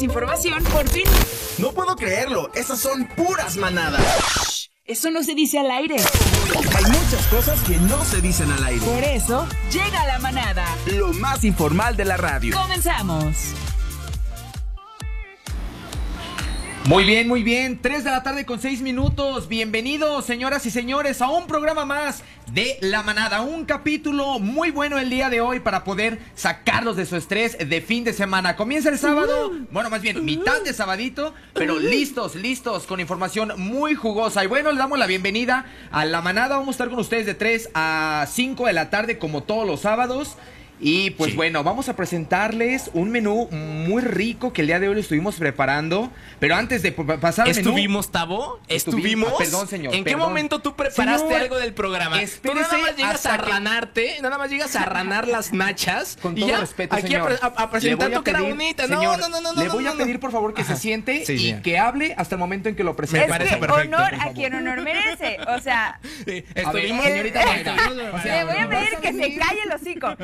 más información por fin. No puedo creerlo, esas son puras manadas. Eso no se dice al aire. Hay muchas cosas que no se dicen al aire. Por eso, llega la manada. Lo más informal de la radio. Comenzamos. Muy bien, muy bien. 3 de la tarde con 6 minutos. Bienvenidos, señoras y señores, a un programa más de La Manada. Un capítulo muy bueno el día de hoy para poder sacarlos de su estrés de fin de semana. Comienza el sábado, bueno, más bien mitad de sabadito, pero listos, listos, con información muy jugosa. Y bueno, le damos la bienvenida a La Manada. Vamos a estar con ustedes de 3 a 5 de la tarde, como todos los sábados. Y pues Sí. bueno, vamos a presentarles un menú muy rico que el día de hoy lo estuvimos preparando. Pero antes de pa- pasar al menú... ¿Estuvimos, Tavo? Estuvimos- ¿Estuvimos? ah, perdón, señor, ¿En qué momento tú preparaste Señor, algo del programa? Tú nada más llegas a que- ranarte, nada más llegas a ranar las nachas. Con y todo ya, respeto, aquí señor. a, a- a Le presentar voy a tu cara pedir- bonita. señor, no, no, no, no. Le no, voy a pedir, por favor, que se siente Sí, y señor. que hable hasta el momento en que lo presente. Me Es parece que perfecto, honor a quien honor merece. O sea, Sí, A ver, Estuvimos. señorita le voy a ¿vas pedir que se calle el hocico.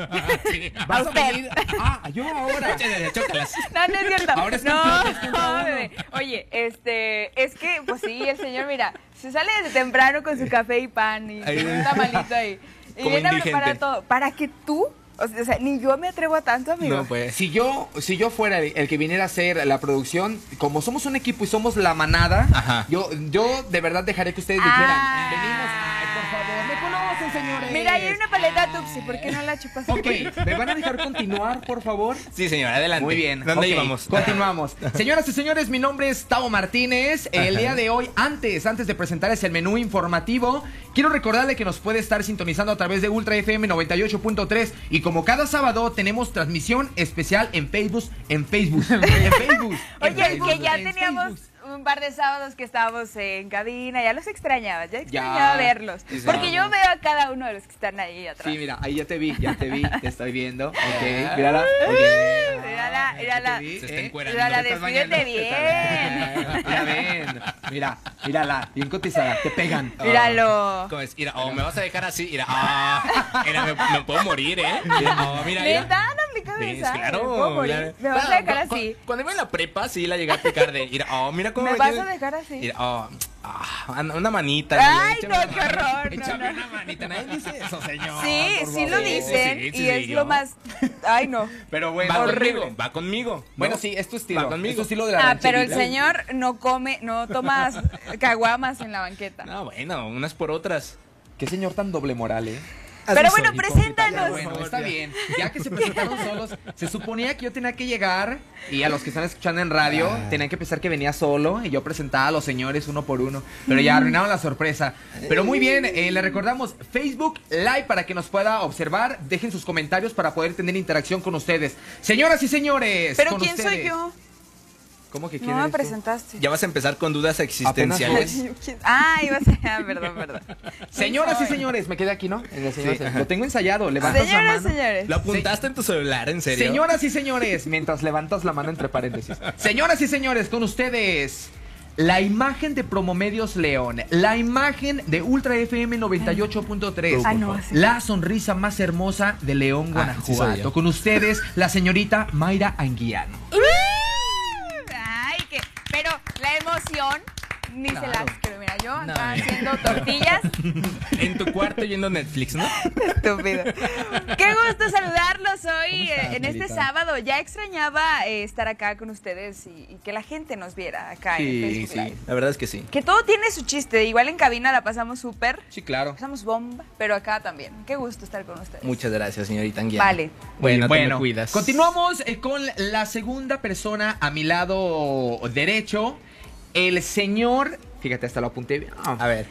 Sí. ¿Vas a usted. venir? Ah, yo ahora. Chócalas. No, no es cierto. Ahora es no, no. Oye, este, es que, pues sí, el señor, mira, se sale desde temprano con su café y pan y con un tamalito ahí. Y Como viene a preparar todo. Para que tú, o sea, o sea, ni yo me atrevo a tanto, amigo. No, pues. Si yo, si yo fuera el que viniera a hacer la producción, como somos un equipo y somos la manada, Ajá. yo, yo de verdad dejaré que ustedes Ah. dijeran, venimos, ay, por favor, señores. Mira, ahí hay una paleta Tupsi, ¿por qué no la chupas? Ok, ¿me van a dejar continuar, por favor? Sí, señor, adelante. Muy bien. ¿Dónde ok, íbamos? Continuamos. Señoras y señores, mi nombre es Tavo Martínez. El Ajá. día de hoy, antes, antes de presentarles el menú informativo, quiero recordarle que nos puede estar sintonizando a través de Ultra FM 98.3 y como cada sábado tenemos transmisión especial en Facebook, en Facebook, en Facebook. en Oye, Facebook, que ya en teníamos Facebook. Un par de sábados que estábamos en cabina, ya los extrañaba, ya extrañaba Ya, verlos. sí, Porque yo veo a cada uno de los que están ahí atrás. Sí, mira, ahí ya te vi, ya te vi, te estoy viendo. Ok, mírala. Mírala, mírala. Se está ¿eh? encuerando. Mírala, despídete bien. Mira, ven. Mira, mírala, bien cotizada, te pegan. Míralo. ¿Cómo es? Mira, oh, me vas a dejar así. Mira, ah, mira, me, me puedo morir, ¿eh? Mira, oh, mira, esa. claro. ¿Me puedo morir? claro. Me vas a dejar así. cu- Cuando iba en la prepa, sí la llegué a aplicar de, mira, oh, mira cómo ¿Me vas a dejar así? Mira, oh, ah, una manita. Ay, no, qué horror. no, Échame no. una manita, nadie dice eso, señor. Sí, sí lo dicen Sí, sí, y es lo más... Ay, no. Pero bueno, Va Horrible. conmigo, va conmigo. ¿no? Bueno, sí, es tu estilo. Va conmigo. Es tu estilo de la Ah, pero el señor no come, no toma caguamas en la banqueta. No, bueno, unas por otras. Qué señor tan doble moral, ¿eh? Pero bueno, Hipócrita. preséntanos. Bueno, está bien. Ya que se presentaron solos, se suponía que yo tenía que llegar y a los que están escuchando en radio tenían que pensar que venía solo y yo presentaba a los señores uno por uno. Pero ya arruinaron la sorpresa. Pero muy bien, eh, le recordamos Facebook Live para que nos pueda observar. Dejen sus comentarios para poder tener interacción con ustedes. Señoras y señores. Pero con ¿quién soy ustedes. yo? ¿Cómo que quién No me eres tú? presentaste. Ya vas a empezar con dudas existenciales. Ah, iba a ser. Ah, perdón, perdón. Señoras y señores, me quedé aquí, ¿no? En el señor- Lo tengo ensayado. Levantas la Señoras, mano. señores. ¿Lo apuntaste en tu celular, en serio? Señoras y señores, mientras levantas la mano entre paréntesis. Señoras y señores, con ustedes. La imagen de Promomedios León, la imagen de Ultra FM 98.3, Ah, no, sí. la sonrisa más hermosa de León, Ah, sí soy Guanajuato. yo. con ustedes, la señorita Mayra Anguiano. La emoción ni se las creo. Mira, yo acá haciendo tortillas. En tu cuarto viendo Netflix, ¿no? Estúpido. Qué gusto saludarlos hoy estás, eh, en este sábado. Ya extrañaba eh, estar acá con ustedes y, y que la gente nos viera acá en Sí, Facebook sí. Live. La verdad es que sí. Que todo tiene su chiste. Igual en cabina la pasamos súper. Sí, claro. Pasamos bomba, pero acá también. Qué gusto estar con ustedes. Muchas gracias, señorita Anguiano. Vale. Bueno, te me bueno, cuidas. continuamos eh, con la segunda persona a mi lado derecho, el señor, fíjate, hasta lo apunté bien. A ver.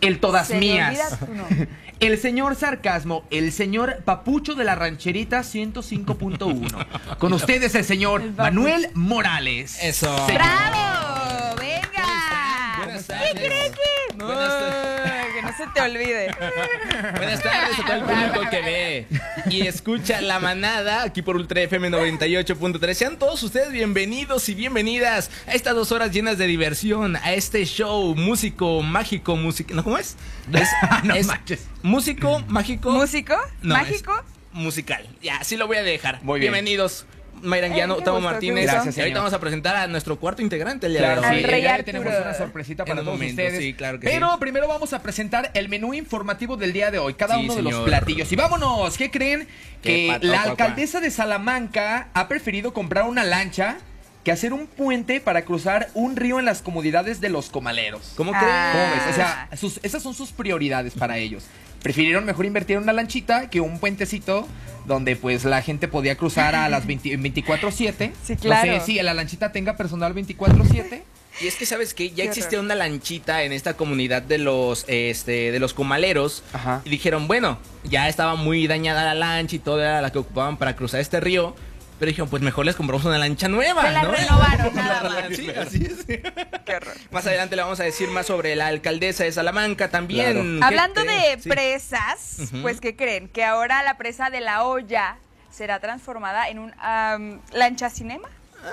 el todas mías. olvida tu nombre. El señor Sarcasmo, el señor Papucho de la Rancherita 105.1. Con ustedes el señor El. Manuel Morales. Eso. ¡Bravo! ¡Venga! Buenas ¿Qué tardes. cree que? Buenas tardes. No se te olvide. Buenas tardes a todo el público que ve y escucha La Manada aquí por Ultra FM 98.3. Sean todos ustedes bienvenidos y bienvenidas a estas dos horas llenas de diversión, a este show músico, mágico, músico. ¿No cómo es? Es, No es manches. músico, mágico. ¿Músico? No, ¿Mágico? es musical. Ya, así lo voy a dejar. Muy bien. Bienvenidos. Mayra Anguiano, Ay, qué Tamo Martínez. Gracias, y ahorita señor. vamos a presentar a nuestro cuarto integrante el día Claro, de sí, rey ya tenemos una sorpresita para un todos momento, ustedes. sí, claro que Pero sí. primero vamos a presentar el menú informativo del día de hoy, cada Sí, uno de los señor. platillos. Y vámonos, ¿qué creen? ¿Qué Que la alcaldesa de Salamanca ha preferido comprar una lancha que hacer un puente para cruzar un río en las comodidades de los comaleros. ¿Cómo Ah. crees? ¿Cómo ves? O sea, sus- esas son sus prioridades para ellos. Prefirieron mejor invertir en una lanchita que un puentecito donde pues la gente podía cruzar a las 20 24/7. Sí, claro. No sé si la lanchita tenga personal 24/7. Y es que sabes que ya existía una lanchita en esta comunidad de los este de los comaleros Ajá. y dijeron, bueno, ya estaba muy dañada la lancha y todo era la que ocupaban para cruzar este río, pero dijeron, pues mejor les compramos una lancha nueva, Se la ¿no? renovaron, nada más. Sí, así es. Qué horror. Más adelante le vamos a decir más sobre la alcaldesa de Salamanca también. Claro. ¿Qué Hablando de presas, pues ¿qué creen? Que ahora la presa de la olla será transformada en un am, lancha cinema.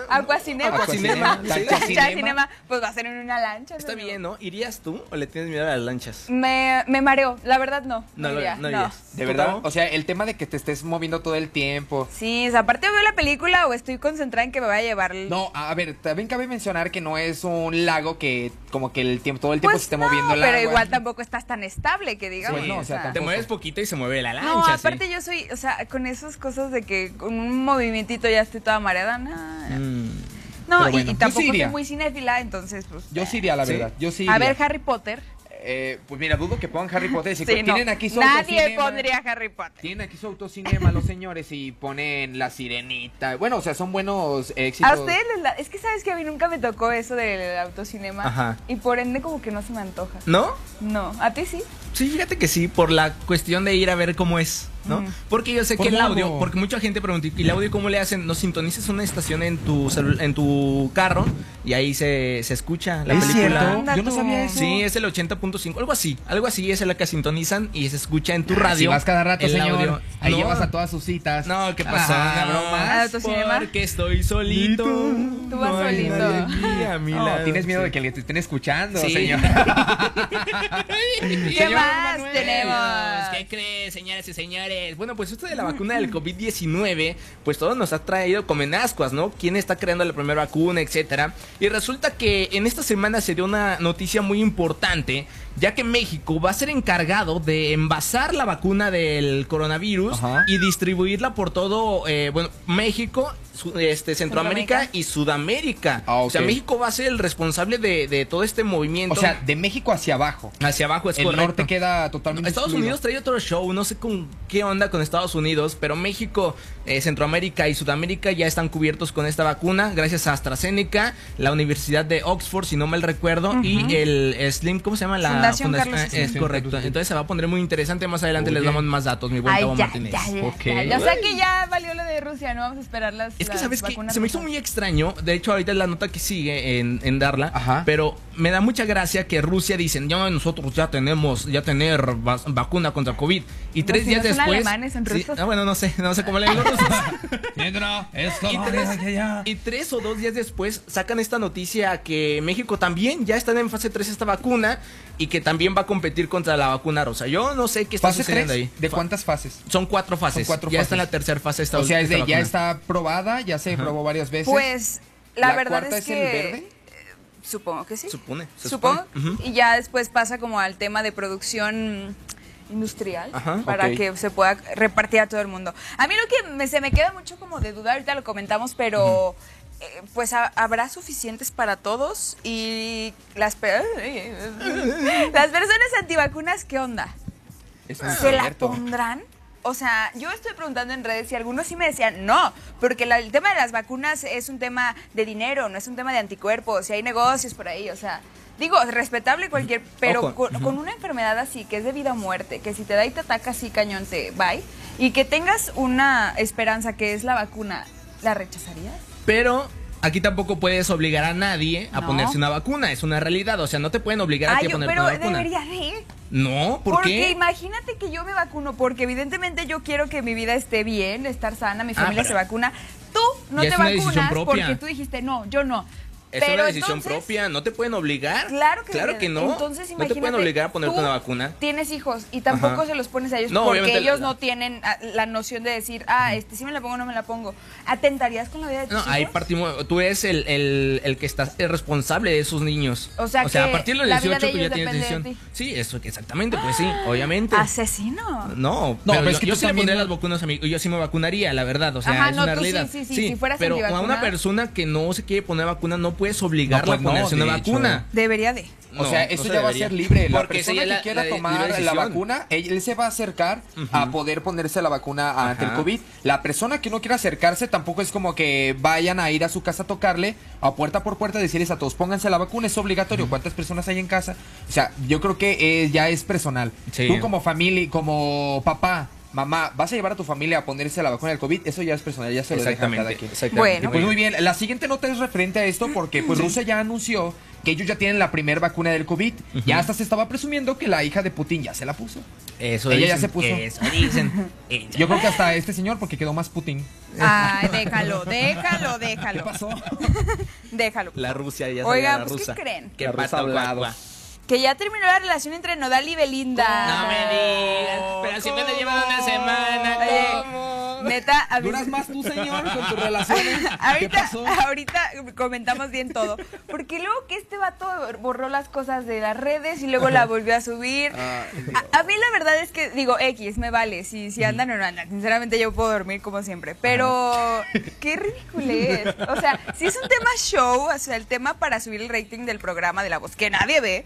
Aguacinema. Aguacinema, Lancha sí. Lancha cinema. pues va a ser en una lancha. Está ¿no? bien, ¿no? ¿Irías tú o le tienes miedo a las lanchas? Me, me mareo, la verdad no. No, lo- iría, no irías. De ¿Tú, verdad, o sea, el tema de que te estés moviendo todo el tiempo. Sí, o sea, aparte veo la película o estoy concentrada en que me vaya a llevar. el- No, a ver, también cabe mencionar que no es un lago que como que el tiempo todo el tiempo pues se esté no, moviendo el pero agua. igual tampoco estás tan estable que digamos. Sí, no, o sea, Te mueves poquito y se mueve la lancha. No, sí. aparte yo soy, o sea, con esas cosas de que con un movimientito ya estoy toda mareada. No, Mm. no y- bueno, y, yo sí tampoco soy muy cinéfila, entonces pues. Yo sí iría, la ¿Sí? verdad. Yo sí A ver, Harry Potter. Eh, pues mira, dudo que pongan Harry Potter. Si Sí, no. tienen aquí su Nadie autocinema. pondría Harry Potter. Tienen aquí su autocinema los señores y ponen la sirenita. Bueno, o sea, son buenos éxitos. A ustedes les la... Es que sabes que a mí nunca me tocó eso del autocinema. Ajá. Y por ende como que no se me antoja. ¿No? No, a ti sí. Sí, fíjate que sí, por la cuestión de ir a ver cómo es, ¿no? Mm. Porque yo sé que el audio, porque mucha gente pregunta, ¿y el audio cómo le hacen? No sintonices una estación en tu en tu carro y ahí se, se escucha la ¿Es película. cierto? Yo no sabía eso. Sí, es el 80.5, algo así, algo así es la que sintonizan y se escucha en tu radio. Ah, Si vas cada rato, el señor. audio. Ahí No. llevas a todas sus citas. No, ¿qué pasó? Ah, No, bromas. ¿Autocinema? Porque estoy solito. Tú vas No solito. nadie aquí a mi No, lado. tienes miedo Sí. de que te estén escuchando, Sí. señor. ¿Qué Señor más tenemos? ¿Qué crees, señoras y señores? Bueno, pues esto de la vacuna del COVID-19, pues todo nos ha traído como en ascuas, ¿no? ¿Quién está creando la primera vacuna, etcétera? Y resulta que en esta semana se dio una noticia muy importante, ya que México va a ser encargado de envasar la vacuna del coronavirus Ajá. y distribuirla por todo, eh, bueno, México, su- este, Centroamérica, y Sudamérica. Ah, O sea. México va a ser el responsable de, de todo este movimiento. O sea, de México hacia abajo. hacia abajo es el correcto. norte queda totalmente Estados excluido. Unidos trae otro show, no sé con qué onda con Estados Unidos, pero México, eh, Centroamérica y Sudamérica ya están cubiertos con esta vacuna, gracias a AstraZeneca, la Universidad de Oxford, si no mal recuerdo, y el Slim, ¿cómo se llama? La Fundación fundación- Carlos Slim. Es correcto. Entonces se va a poner muy interesante, más adelante les Oye. damos más datos, mi buen Ay, ya, Martínez. ya, ya, Ok. ya. O sea que ya valió lo de Rusia, no vamos a esperar las Es que, las ¿sabes qué? vacunas Se me hizo muy extraño. De hecho, ahorita es la nota que sigue en, en darla. Ajá. Pero me da mucha gracia que Rusia dicen, ya nosotros ya tenemos, ya tener va- vacuna contra COVID. Y tres si días no son después. alemanes, son Sí, rusos. ah, bueno, no sé, no sé cómo le digo rusos. Esto y, tres, y tres o dos días después sacan esta noticia que México también ya está en fase 3 esta vacuna y que también va a competir contra la vacuna rosa. Yo no sé qué está ¿Fase sucediendo 3? ahí. ¿De cuántas fases? Son cuatro fases. Son cuatro ya está en la fases. tercera fase esta O sea, es esta de, ya está probada, ya se probó varias veces. Pues la, verdad cuarta es, es que el verde? eh, supongo que sí. Supone. se Supongo. supone. Y ya después pasa como al tema de producción industrial Ajá, para que se pueda repartir a todo el mundo. A mí lo que me- se me queda mucho como de duda, ahorita lo comentamos, pero eh, pues ha- habrá suficientes para todos y las, pe- las personas antivacunas, ¿qué onda? ¿Se la cierto. pondrán? O sea, yo estoy preguntando en redes y algunos sí me decían no, porque la- el tema de las vacunas es un tema de dinero, no es un tema de anticuerpos, y hay negocios por ahí, o sea, digo, respetable cualquier, pero Ojo, con, con una enfermedad así, que es de vida o muerte, que si te da y te ataca así cañón, te bye, y que tengas una esperanza que es la vacuna, ¿la rechazarías? Pero aquí tampoco puedes obligar a nadie a No. ponerse una vacuna. Es una realidad. O sea, no te pueden obligar a ti a ponerte pero una vacuna. debería de. No, ¿por porque qué? imagínate que yo me vacuno, porque evidentemente yo quiero que mi vida esté bien, estar sana, mi Ah, familia se vacuna. Tú no te vacunas porque tú dijiste, no, yo no. Es Pero una decisión entonces- propia, no te pueden obligar. Claro que Claro que no. Entonces, no te pueden imagínate, obligar a ponerte una vacuna. Tienes hijos y tampoco Ajá. se los pones a ellos No, porque obviamente ellos la- no tienen ah, la noción de decir, ah, este sí me la pongo o no me la pongo. ¿Atentarías con la vida de tus No, hijos? ahí partimos. Tú eres el, el, el que estás el responsable de esos niños. O sea, que a partir de los la vida 18 de tú ya tienes de decisión. ti. Sí, eso, exactamente, pues sí, obviamente. Asesino. No, No, pero, pero es yo, que yo sí le pondría no- las vacunas a mí. Yo sí me vacunaría, la verdad. O sea, Ajá, es no, una tú sí, realidad. sí, sí, si fueras pero a una persona que no se quiere poner vacuna, no puedes obligarla No, pues a ponerse no, una de hecho. vacuna. Debería de. O sea, no eso se ya va a ser libre. La Porque persona que quiera la- tomar la vacuna, él, él se va a acercar a poder ponerse la vacuna ante el. COVID. La persona que no quiera acercarse tampoco es como que vayan a ir a su casa a tocarle a puerta por puerta decirles a todos, pónganse la vacuna, es obligatorio. ¿Cuántas personas hay en casa? O sea, yo creo que eh, ya es personal. Sí. Tú como familia, como papá, mamá, vas a llevar a tu familia a ponerse la vacuna del COVID, eso ya es personal, ya se lo deja cada Exactamente. quien. exactamente. Bueno. Pues muy bien, la siguiente nota es referente a esto porque pues Rusia ya anunció que ellos ya tienen la primera vacuna del COVID. Ya hasta se estaba presumiendo que la hija de Putin ya se la puso. Eso Ella ya se puso. Eso dicen. Yo creo que hasta este señor porque quedó más Putin. Ay, déjalo, déjalo, déjalo. ¿Qué pasó? Déjalo. La Rusia ya la pues, ¿qué rusa. creen? ¿Qué La rusa pata, hablado. Que ya terminó la relación entre Nodal y Belinda. No me digas. Pero si me la llevan una semana, Oye, ¿cómo? Neta, a ¿Duras más tú, señor, con tus relaciones? ¿Qué Ahorita, pasó? ahorita comentamos bien todo. Porque luego que este vato borró las cosas de las redes y luego la volvió a subir. Ah, A, a mí la verdad es que digo, X, me vale. Si, si andan o no andan. Sinceramente yo puedo dormir como siempre. Pero qué ridículo es. O sea, si es un tema show, o sea, el tema para subir el rating del programa de la voz, que nadie ve.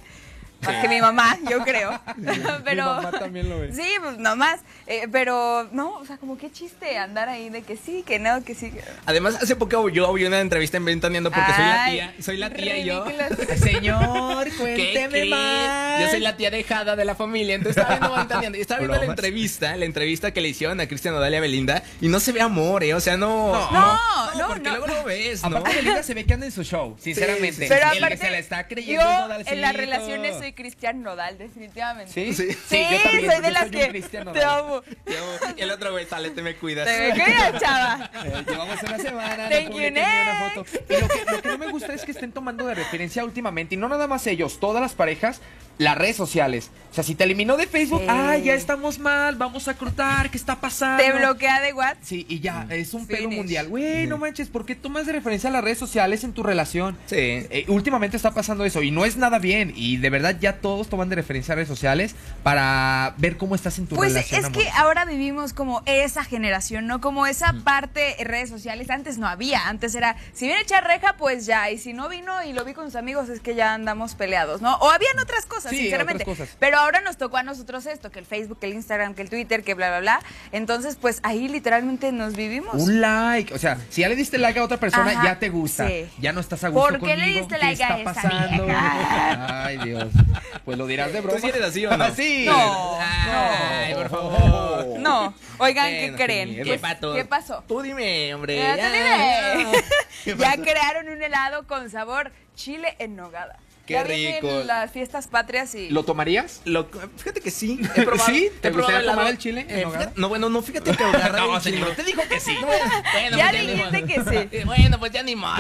Más que mi mamá, yo creo. pero, mamá también lo ve. Sí, pues nomás. Eh, pero no, o sea, como qué chiste andar ahí de que sí, que no, que sí. que- Además, hace poco yo vi una entrevista en Ventaneando porque soy la tía. Soy la tía y yo. Señor, ¿Qué cuénteme más. Yo soy la tía dejada de la familia, entonces estaba viendo Ventaneando. y Estaba viendo la entrevista, la entrevista que le hicieron a Cristian Odalia Belinda y no se ve amor, ¿eh? O sea, no. No, no, porque no. luego lo ves, ¿no? Aparte, Belinda se ve que anda en su show, sinceramente. sí, Pero El que aparte, se la está creyendo yo en las relaciones soy Cristian Nodal, definitivamente. ¿Sí? Sí. Sí, yo también, soy de las soy que te amo. Te amo. Y el otro güey, sale, te me cuidas. Te me cuidas, chava. Eh, llevamos una semana, Thank you, una foto. Y lo que, lo que no me gusta es que estén tomando de referencia últimamente, y no nada más ellos, todas las parejas, las redes sociales. O sea, si te eliminó de Facebook, Sí. ay, ya estamos mal, vamos a cortar, ¿qué está pasando? Te bloquea de WhatsApp. Sí, y ya, es un pedo Finish. mundial. Güey, no manches, ¿por qué tomas de referencia a las redes sociales en tu relación? Sí. Eh, últimamente está pasando eso y no es nada bien. Y de verdad ya todos toman de referencia a redes sociales para ver cómo estás en tu Pues relación. es que ahora vivimos como esa generación, ¿no? Como esa parte en redes sociales. Antes no había, antes era, si viene a echar reja, pues ya. Y si no vino y lo vi con sus amigos, es que ya andamos peleados, ¿no? O habían otras cosas, Sí, sinceramente. otras cosas. Pero ahora nos tocó a nosotros esto, que el Facebook, que el Instagram, que el Twitter, que bla, bla, bla. Entonces, pues ahí literalmente nos vivimos. Un like, o sea, si ya le diste like a otra persona, Ajá, ya te gusta. sí. Ya no estás a gusto ¿Por qué le conmigo, diste like está a esa pasando? vieja? Ay, Dios. Pues lo dirás de broma. sí eres así, ¿o no? sí. No, Ay, por favor. No, oigan, ¿qué creen? qué ¿Qué, pato. qué pasó? Tú dime, hombre. Ya te ya. ¿Qué Ya crearon un helado con sabor chile en nogada. Qué ya vienen rico. las fiestas patrias y... ¿Lo tomarías? Lo- fíjate que sí. He probado, ¿Sí? ¿Te he probado gustaría tomar el chile en Eh, fíjate- no, bueno, no, fíjate que No, el chile. señor, te dijo que sí. Bueno, Ya pues dijiste que sí. Eh, Bueno, pues ya ni. Bueno,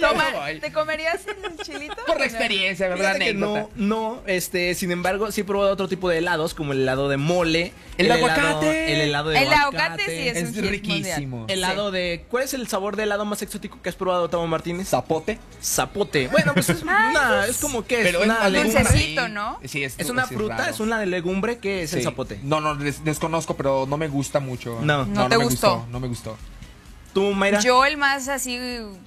Toma, yo voy. ¿Te comerías el chilito? Por la experiencia, ¿verdad? Fíjate que Anécdota. no, no, este, sin embargo, sí he probado otro tipo de helados, como el helado de mole. El helado- aguacate. el helado de El aguacate sí es, Es un riquísimo. mundial. Helado de. ¿Cuál es el sabor de helado más exótico que has probado, Tamo Martínez? Zapote. Zapote. Bueno, pues es Ah, una. Es como que es Pero una es legumbre. dulcecito, ¿no? Sí, es, Es una sí, fruta, raro. es una legumbre que es el zapote. No, no, des- desconozco, pero no me gusta mucho. No. ¿No te me gustó? No me gustó. ¿Tú, Mayra? Yo el más así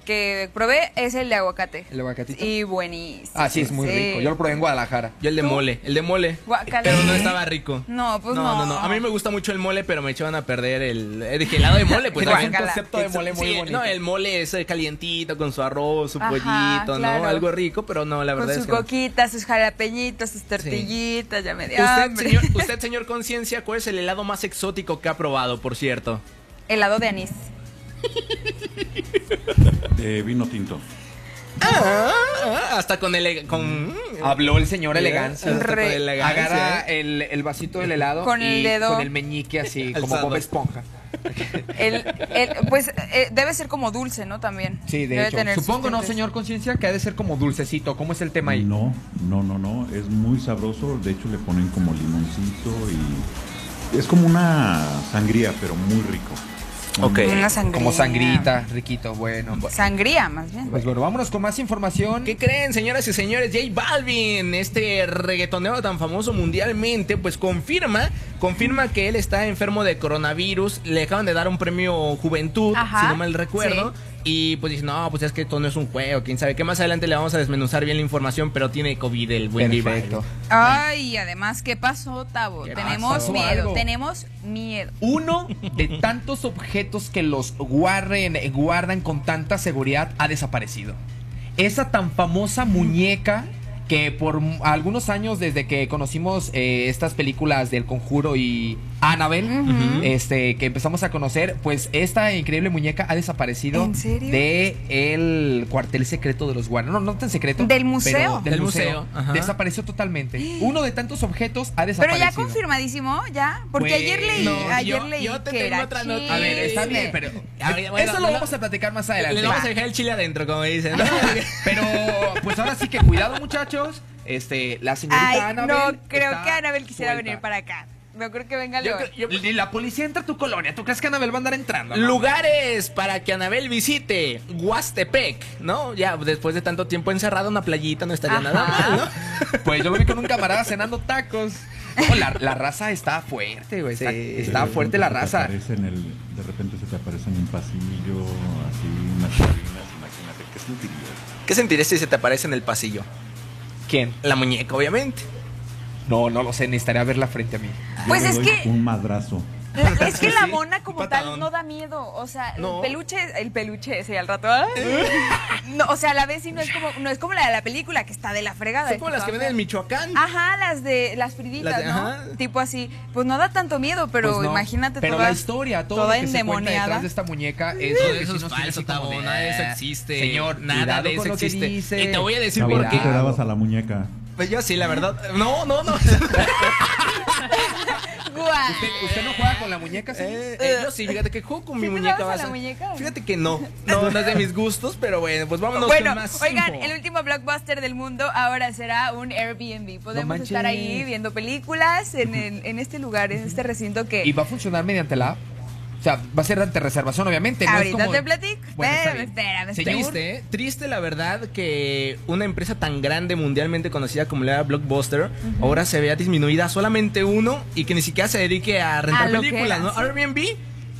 que probé es el de aguacate. ¿El aguacatito? Y buenísimo. Ah, sí, es muy Sí. rico. Yo lo probé en Guadalajara. Yo el de ¿Tú? mole, el de mole. Guácala. Pero no estaba rico. No, pues no, no. no, no. A mí me gusta mucho el mole, pero me echaban a perder el. Dije, helado de mole, pues. A un concepto de mole muy Sí, bonito. No, el mole es eh, calientito con su arroz, su Ajá, pollito, claro. ¿no? Algo rico, pero no, la Con verdad sus es que. no. coquitas, sus jalapeñitos, sus tortillitas, ya me dio Usted, señor, usted, señor Conciencia, ¿cuál es el helado más exótico que ha probado, por cierto? Helado de anís. De vino tinto. Ah, Hasta con el con Habló el señor elegancia. Hasta con Re- elegancia, Agarra ¿eh? el, el vasito del helado Con el y dedo. con el meñique así, como Alzado. Bob Esponja. El- el- pues eh, debe ser como dulce, ¿no? También. Sí, de Debe hecho. tener Supongo, ¿no, señor Conciencia? Que ha de ser como dulcecito. ¿Cómo es el tema ahí? No, no, no, no. Es muy sabroso. De hecho, le ponen como limoncito y. Es como una sangría, pero muy rico. Ok. Una sangría. Como sangrita, riquito, bueno. Sangría, más bien. Pues bueno, vámonos con más información. ¿Qué creen, señoras y señores? J Balvin, este reggaetonero tan famoso mundialmente, pues confirma, confirma que él está enfermo de coronavirus. Le acaban de dar un premio Juventud, Ajá, si no mal recuerdo. Y pues dice, no, pues es que esto no es un juego, quién sabe. Que más adelante le vamos a desmenuzar bien la información, pero tiene COVID el buen Perfecto. Ay, además, ¿qué pasó, Tavo? ¿Qué Tenemos pasó? miedo, Algo. tenemos miedo. Uno de tantos objetos que los guarden, guardan con tanta seguridad ha desaparecido. Esa tan famosa muñeca que por algunos años desde que conocimos eh, estas películas del Conjuro y Annabelle, Ujú. este que empezamos a conocer, pues esta increíble muñeca ha desaparecido ¿En serio? de el cuartel secreto de los Warner. No, no tan secreto. Del museo. pero del, Del museo. Desapareció totalmente. Uno de tantos objetos ha Pero desaparecido. ya confirmadísimo, ya. Porque Pues, ayer leí, no, ayer yo- leí yo te que tengo era otra nota. A ver, está bien, pero A ver, bueno, eso lo vamos a platicar más adelante. Le vamos Va. a dejar el chile adentro, como dicen. ¿no? Pero pues ahora sí que cuidado, muchachos. Este, la señorita Ay, Annabelle no, creo está que Anabel quisiera suelta. venir para acá. No creo que venga León. yo- Y la policía entra a tu colonia. ¿Tú crees que Annabelle va a andar entrando? no? Lugares para que Anabel visite. Huastepec, ¿no? Ya después de tanto tiempo encerrado, una playita no estaría nada Ajá. mal, ¿no? Pues yo lo vi con un camarada cenando tacos. No, la, la raza está fuerte, güey. Está, Sí. está De fuerte la raza. aparece en el- de repente se te aparece en un pasillo, así, unas cabinas, imagínate. ¿Qué sentirías? ¿Qué sentirías si se te aparece en el pasillo? ¿Quién? La muñeca, obviamente. No, no lo sé. Necesitaría verla frente a mí. Yo Pues le es doy que- Un madrazo. Es que la mona como tal no da miedo. O sea, No. el peluche, el peluche ese al rato. No, o sea, a la vez sí no es como, no es como la de la película que está de la fregada. Son como las que venden en Michoacán. Ajá, las de las friditas, Las de- ¿no? ajá. Tipo así. Pues no da tanto miedo, pero Pues no. imagínate Pero toda, la historia, todo toda lo que se endemoniada. detrás de esta muñeca es Todo eso es falso, Tabo. de, Nada de eso "Ah, existe. Señor, nada de eso existe. Y te voy a decir por ¿tú qué. te dabas a la muñeca? Pues yo sí, la verdad. No, no, no. ¿Usted, usted no juega con la muñeca, sí? Eh, eh, yo sí, fíjate que juego con ¿Sí mi muñeca. dabas a la vas muñeca? Fíjate que no. No, no es de mis gustos, pero bueno, pues vámonos Bueno, con más oigan, el último blockbuster del mundo ahora será un Airbnb. Podemos estar ahí viendo películas en, el- en este lugar, en este recinto que ¿Y va a funcionar mediante la app? O sea, va a ser ante reservación, obviamente. no es ahorita como- te platico. Bueno, espérame, espérame. Triste, ¿eh? Triste la verdad que una empresa tan grande mundialmente conocida como la Blockbuster ahora se vea disminuida a solamente uno y que ni siquiera se dedique a rentar A películas, ¿no? Airbnb.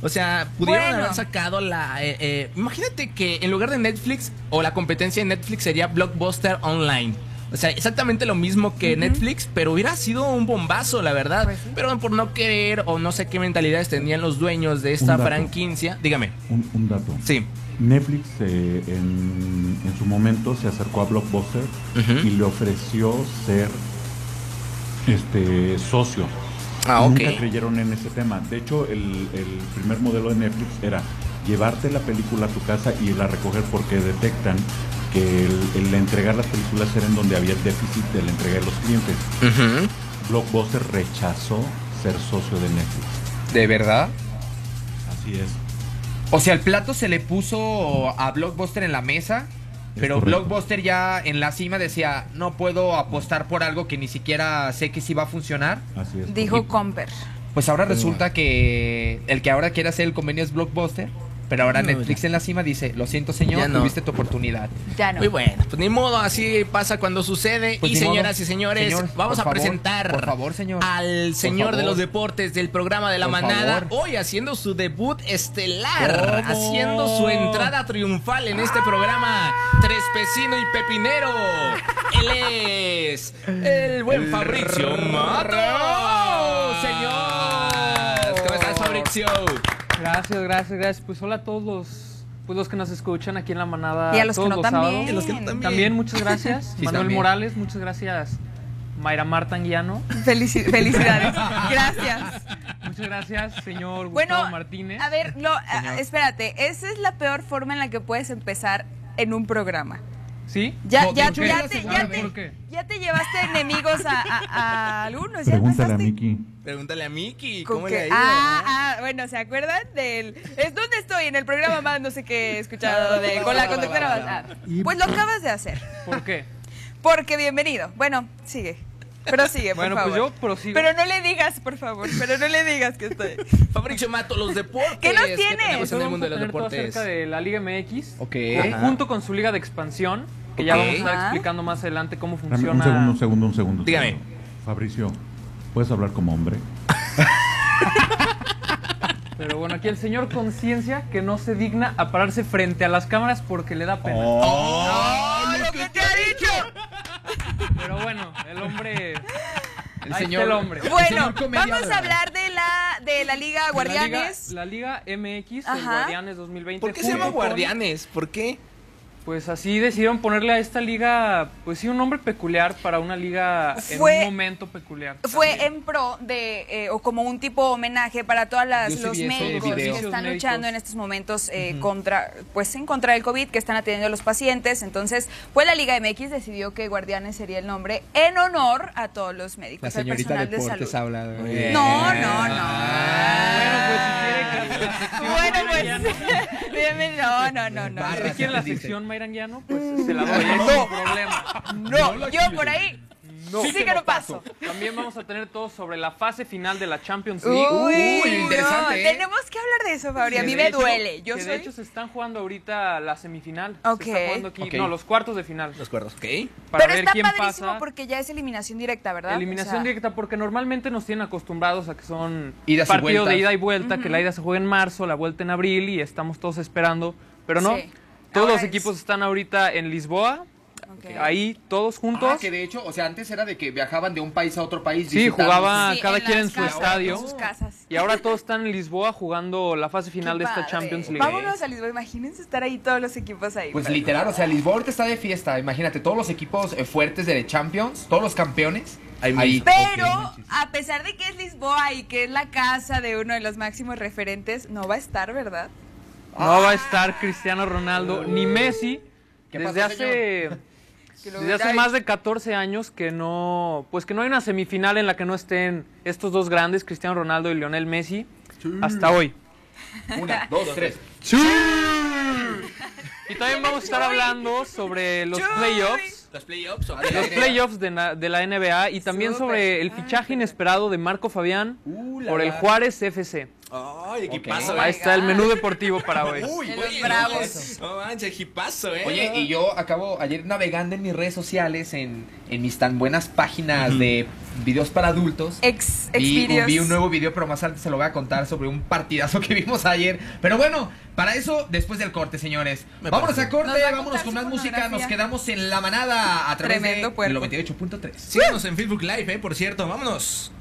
O sea, pudieron Bueno. haber sacado la... eh, eh, imagínate que en lugar de Netflix o la competencia de Netflix sería Blockbuster Online. O sea, exactamente lo mismo que Netflix, pero hubiera sido un bombazo, la verdad. Pues sí. Pero por no querer o no sé qué mentalidades tenían los dueños de esta franquicia. Dígame. Un, un dato. Sí. Netflix eh, en, en su momento se acercó a Blockbuster y le ofreció ser este socio. Ah, ok. Nunca creyeron en ese tema. De hecho, el, el primer modelo de Netflix era llevarte la película a tu casa y irla a recoger porque detectan que el, el entregar las películas era en donde había déficit de la entrega de los clientes. Blockbuster rechazó ser socio de Netflix. ¿De verdad? Así es. O sea, el plato se le puso a Blockbuster en la mesa, Es pero correcto. Blockbuster ya en la cima decía, no puedo apostar por algo que ni siquiera sé que sí va a funcionar. Así es. Dijo Comper. Pues ahora resulta que el que ahora quiere hacer el convenio es Blockbuster, pero ahora No, Netflix en la cima dice, lo siento señor, Ya no. tuviste tu oportunidad. Ya no. Muy bueno, pues ni modo, así pasa cuando sucede. Pues y modo. señoras y señores, Señor, vamos a favor, presentar por favor, señor. al Por señor de los deportes del programa de la Por manada, favor. hoy haciendo su debut estelar, ¿Cómo? haciendo su entrada triunfal en este programa, Tres Pesino y Pepinero. Él es el buen Fabricio Mato. señor. ¿Cómo estás, Fabricio? Gracias, gracias, gracias. Pues hola a todos los, pues los que nos escuchan aquí en la manada. Y a los que no los también. sábados. Y los que no también. También muchas gracias. Sí, Manuel también. Morales, muchas gracias. Mayra Marta Anguiano. Felici- felicidades. Gracias. Muchas gracias, señor Bueno, Gustavo Martínez. a ver, no, a- espérate. Esa es la peor forma en la que puedes empezar en un programa. ¿Sí? Ya, No, ya, ya, te, ya, te, ¿por qué? ya te llevaste enemigos a, a- a algunos. ya Pregúntale a. Miki. Pregúntale a Miki, ¿cómo le ha ido? ah, ah, bueno, ¿se acuerdan del... Es donde estoy, en el programa más, no sé qué he escuchado de... Con la conductora más. ah, Pues lo acabas de hacer. ¿Por qué? Porque bienvenido. Bueno, sigue. Pero sigue, por Bueno, favor. pues yo prosigo. Pero no le digas, por favor, pero no le digas que estoy... Fabricio Mato, los deportes. ¿Qué nos tienes? tenemos en el mundo de los deportes? acerca de la Liga MX. Ok. Junto con su liga de expansión, que ya vamos a estar Ajá. explicando más adelante cómo Dame funciona. un segundo, un segundo, un segundo. un Dígame. segundo. Fabricio, ¿puedes hablar como hombre? Pero bueno, aquí el señor Conciencia que no se digna a pararse frente a las cámaras porque le da pena. Oh. ¡Oh, lo que te ha dicho! Pero bueno, el hombre. El ahí señor- el hombre. El Bueno, señor vamos a hablar de la, de la Liga Guardianes. La Liga, la Liga MX, el Guardianes 2020. ¿Por qué se llama Guardianes? ¿Por qué? Pues así decidieron ponerle a esta liga, pues sí, un nombre peculiar para una liga Fue- en un momento peculiar. Fue también. en pro de, eh, o como un tipo homenaje para todos los médicos que están Médicos. luchando en estos momentos eh, contra, pues en contra del COVID, que están atendiendo a los pacientes. Entonces, pues la Liga MX decidió que Guardianes sería el nombre en honor a todos los médicos, La al personal de salud. habla. Muy bien. No, no, Bueno, no. pues si quiere que Bueno, pues, No, no, no, no. Barra. si quiere la Dice. sección Mayranguiano, pues se la doy, no hay problema. No, yo por ahí sí que no paso. También vamos a tener todo sobre la fase final de la Champions League. Uy, Uy, interesante, no, ¿eh? tenemos que hablar de eso, Fabri. A mí me hecho- duele. Yo que soy. de hecho se están jugando ahorita la semifinal. Ok. Se está jugando aquí, Ok. no, los cuartos de final. Los cuerdos, ¿ok? Para Pero ver está quién padrísimo pasa. porque ya es eliminación directa, ¿verdad? Eliminación O sea, directa porque normalmente nos tienen acostumbrados a que son Idas y partidos de ida y vuelta, que la ida se juega en marzo, la vuelta en abril y estamos todos esperando, pero no. Sí. Todos Ahora los es- equipos están ahorita en Lisboa, ahí todos juntos. Ah, que de hecho, o sea, antes era de que viajaban de un país a otro país. Sí, visitando. jugaba Sí, cada quien en su casas, estadio. En sus casas. Y ahora todos están en Lisboa jugando la fase final Qué de esta padre. Champions League. Vámonos a Lisboa. Imagínense estar ahí todos los equipos ahí. Pues literal, o sea, Lisboa ahorita está de fiesta. Imagínate, todos los equipos eh, fuertes de Champions, todos los campeones. Ahí. Pero, a pesar de que es Lisboa y que es la casa de uno de los máximos referentes, no va a estar, ¿verdad? No va a estar Cristiano Ronaldo ni Messi ¿Qué desde pasó, hace Lo desde hace más de 14 años que no pues que no hay una semifinal en la que no estén estos dos grandes, Cristiano Ronaldo y Lionel Messi hasta hoy. Una, dos, tres. Y también vamos a estar hablando sobre los Chuy. playoffs, Los playoffs, los playoffs de, la NBA y también sobre el fichaje inesperado de Marco Fabián Uh, la, por el. Juárez FC. Ay, equipazo. Ahí está el menú deportivo para hoy. Uy, De oye, bravos. No manches, equipazo, ¿eh? Oye, y yo acabo ayer navegando en mis redes sociales, en, en mis tan buenas páginas de videos para adultos. Ex, Vi, Xvideos. vi un nuevo video, pero más adelante se lo voy a contar sobre un partidazo que vimos ayer. Pero bueno, para eso, después del corte, señores. Me vámonos parece. a corte, a vámonos con más música. Nos quedamos en la manada a través Tremendo de puerco. 98.3. Síganos en Facebook Live, ¿eh? Por cierto, vámonos.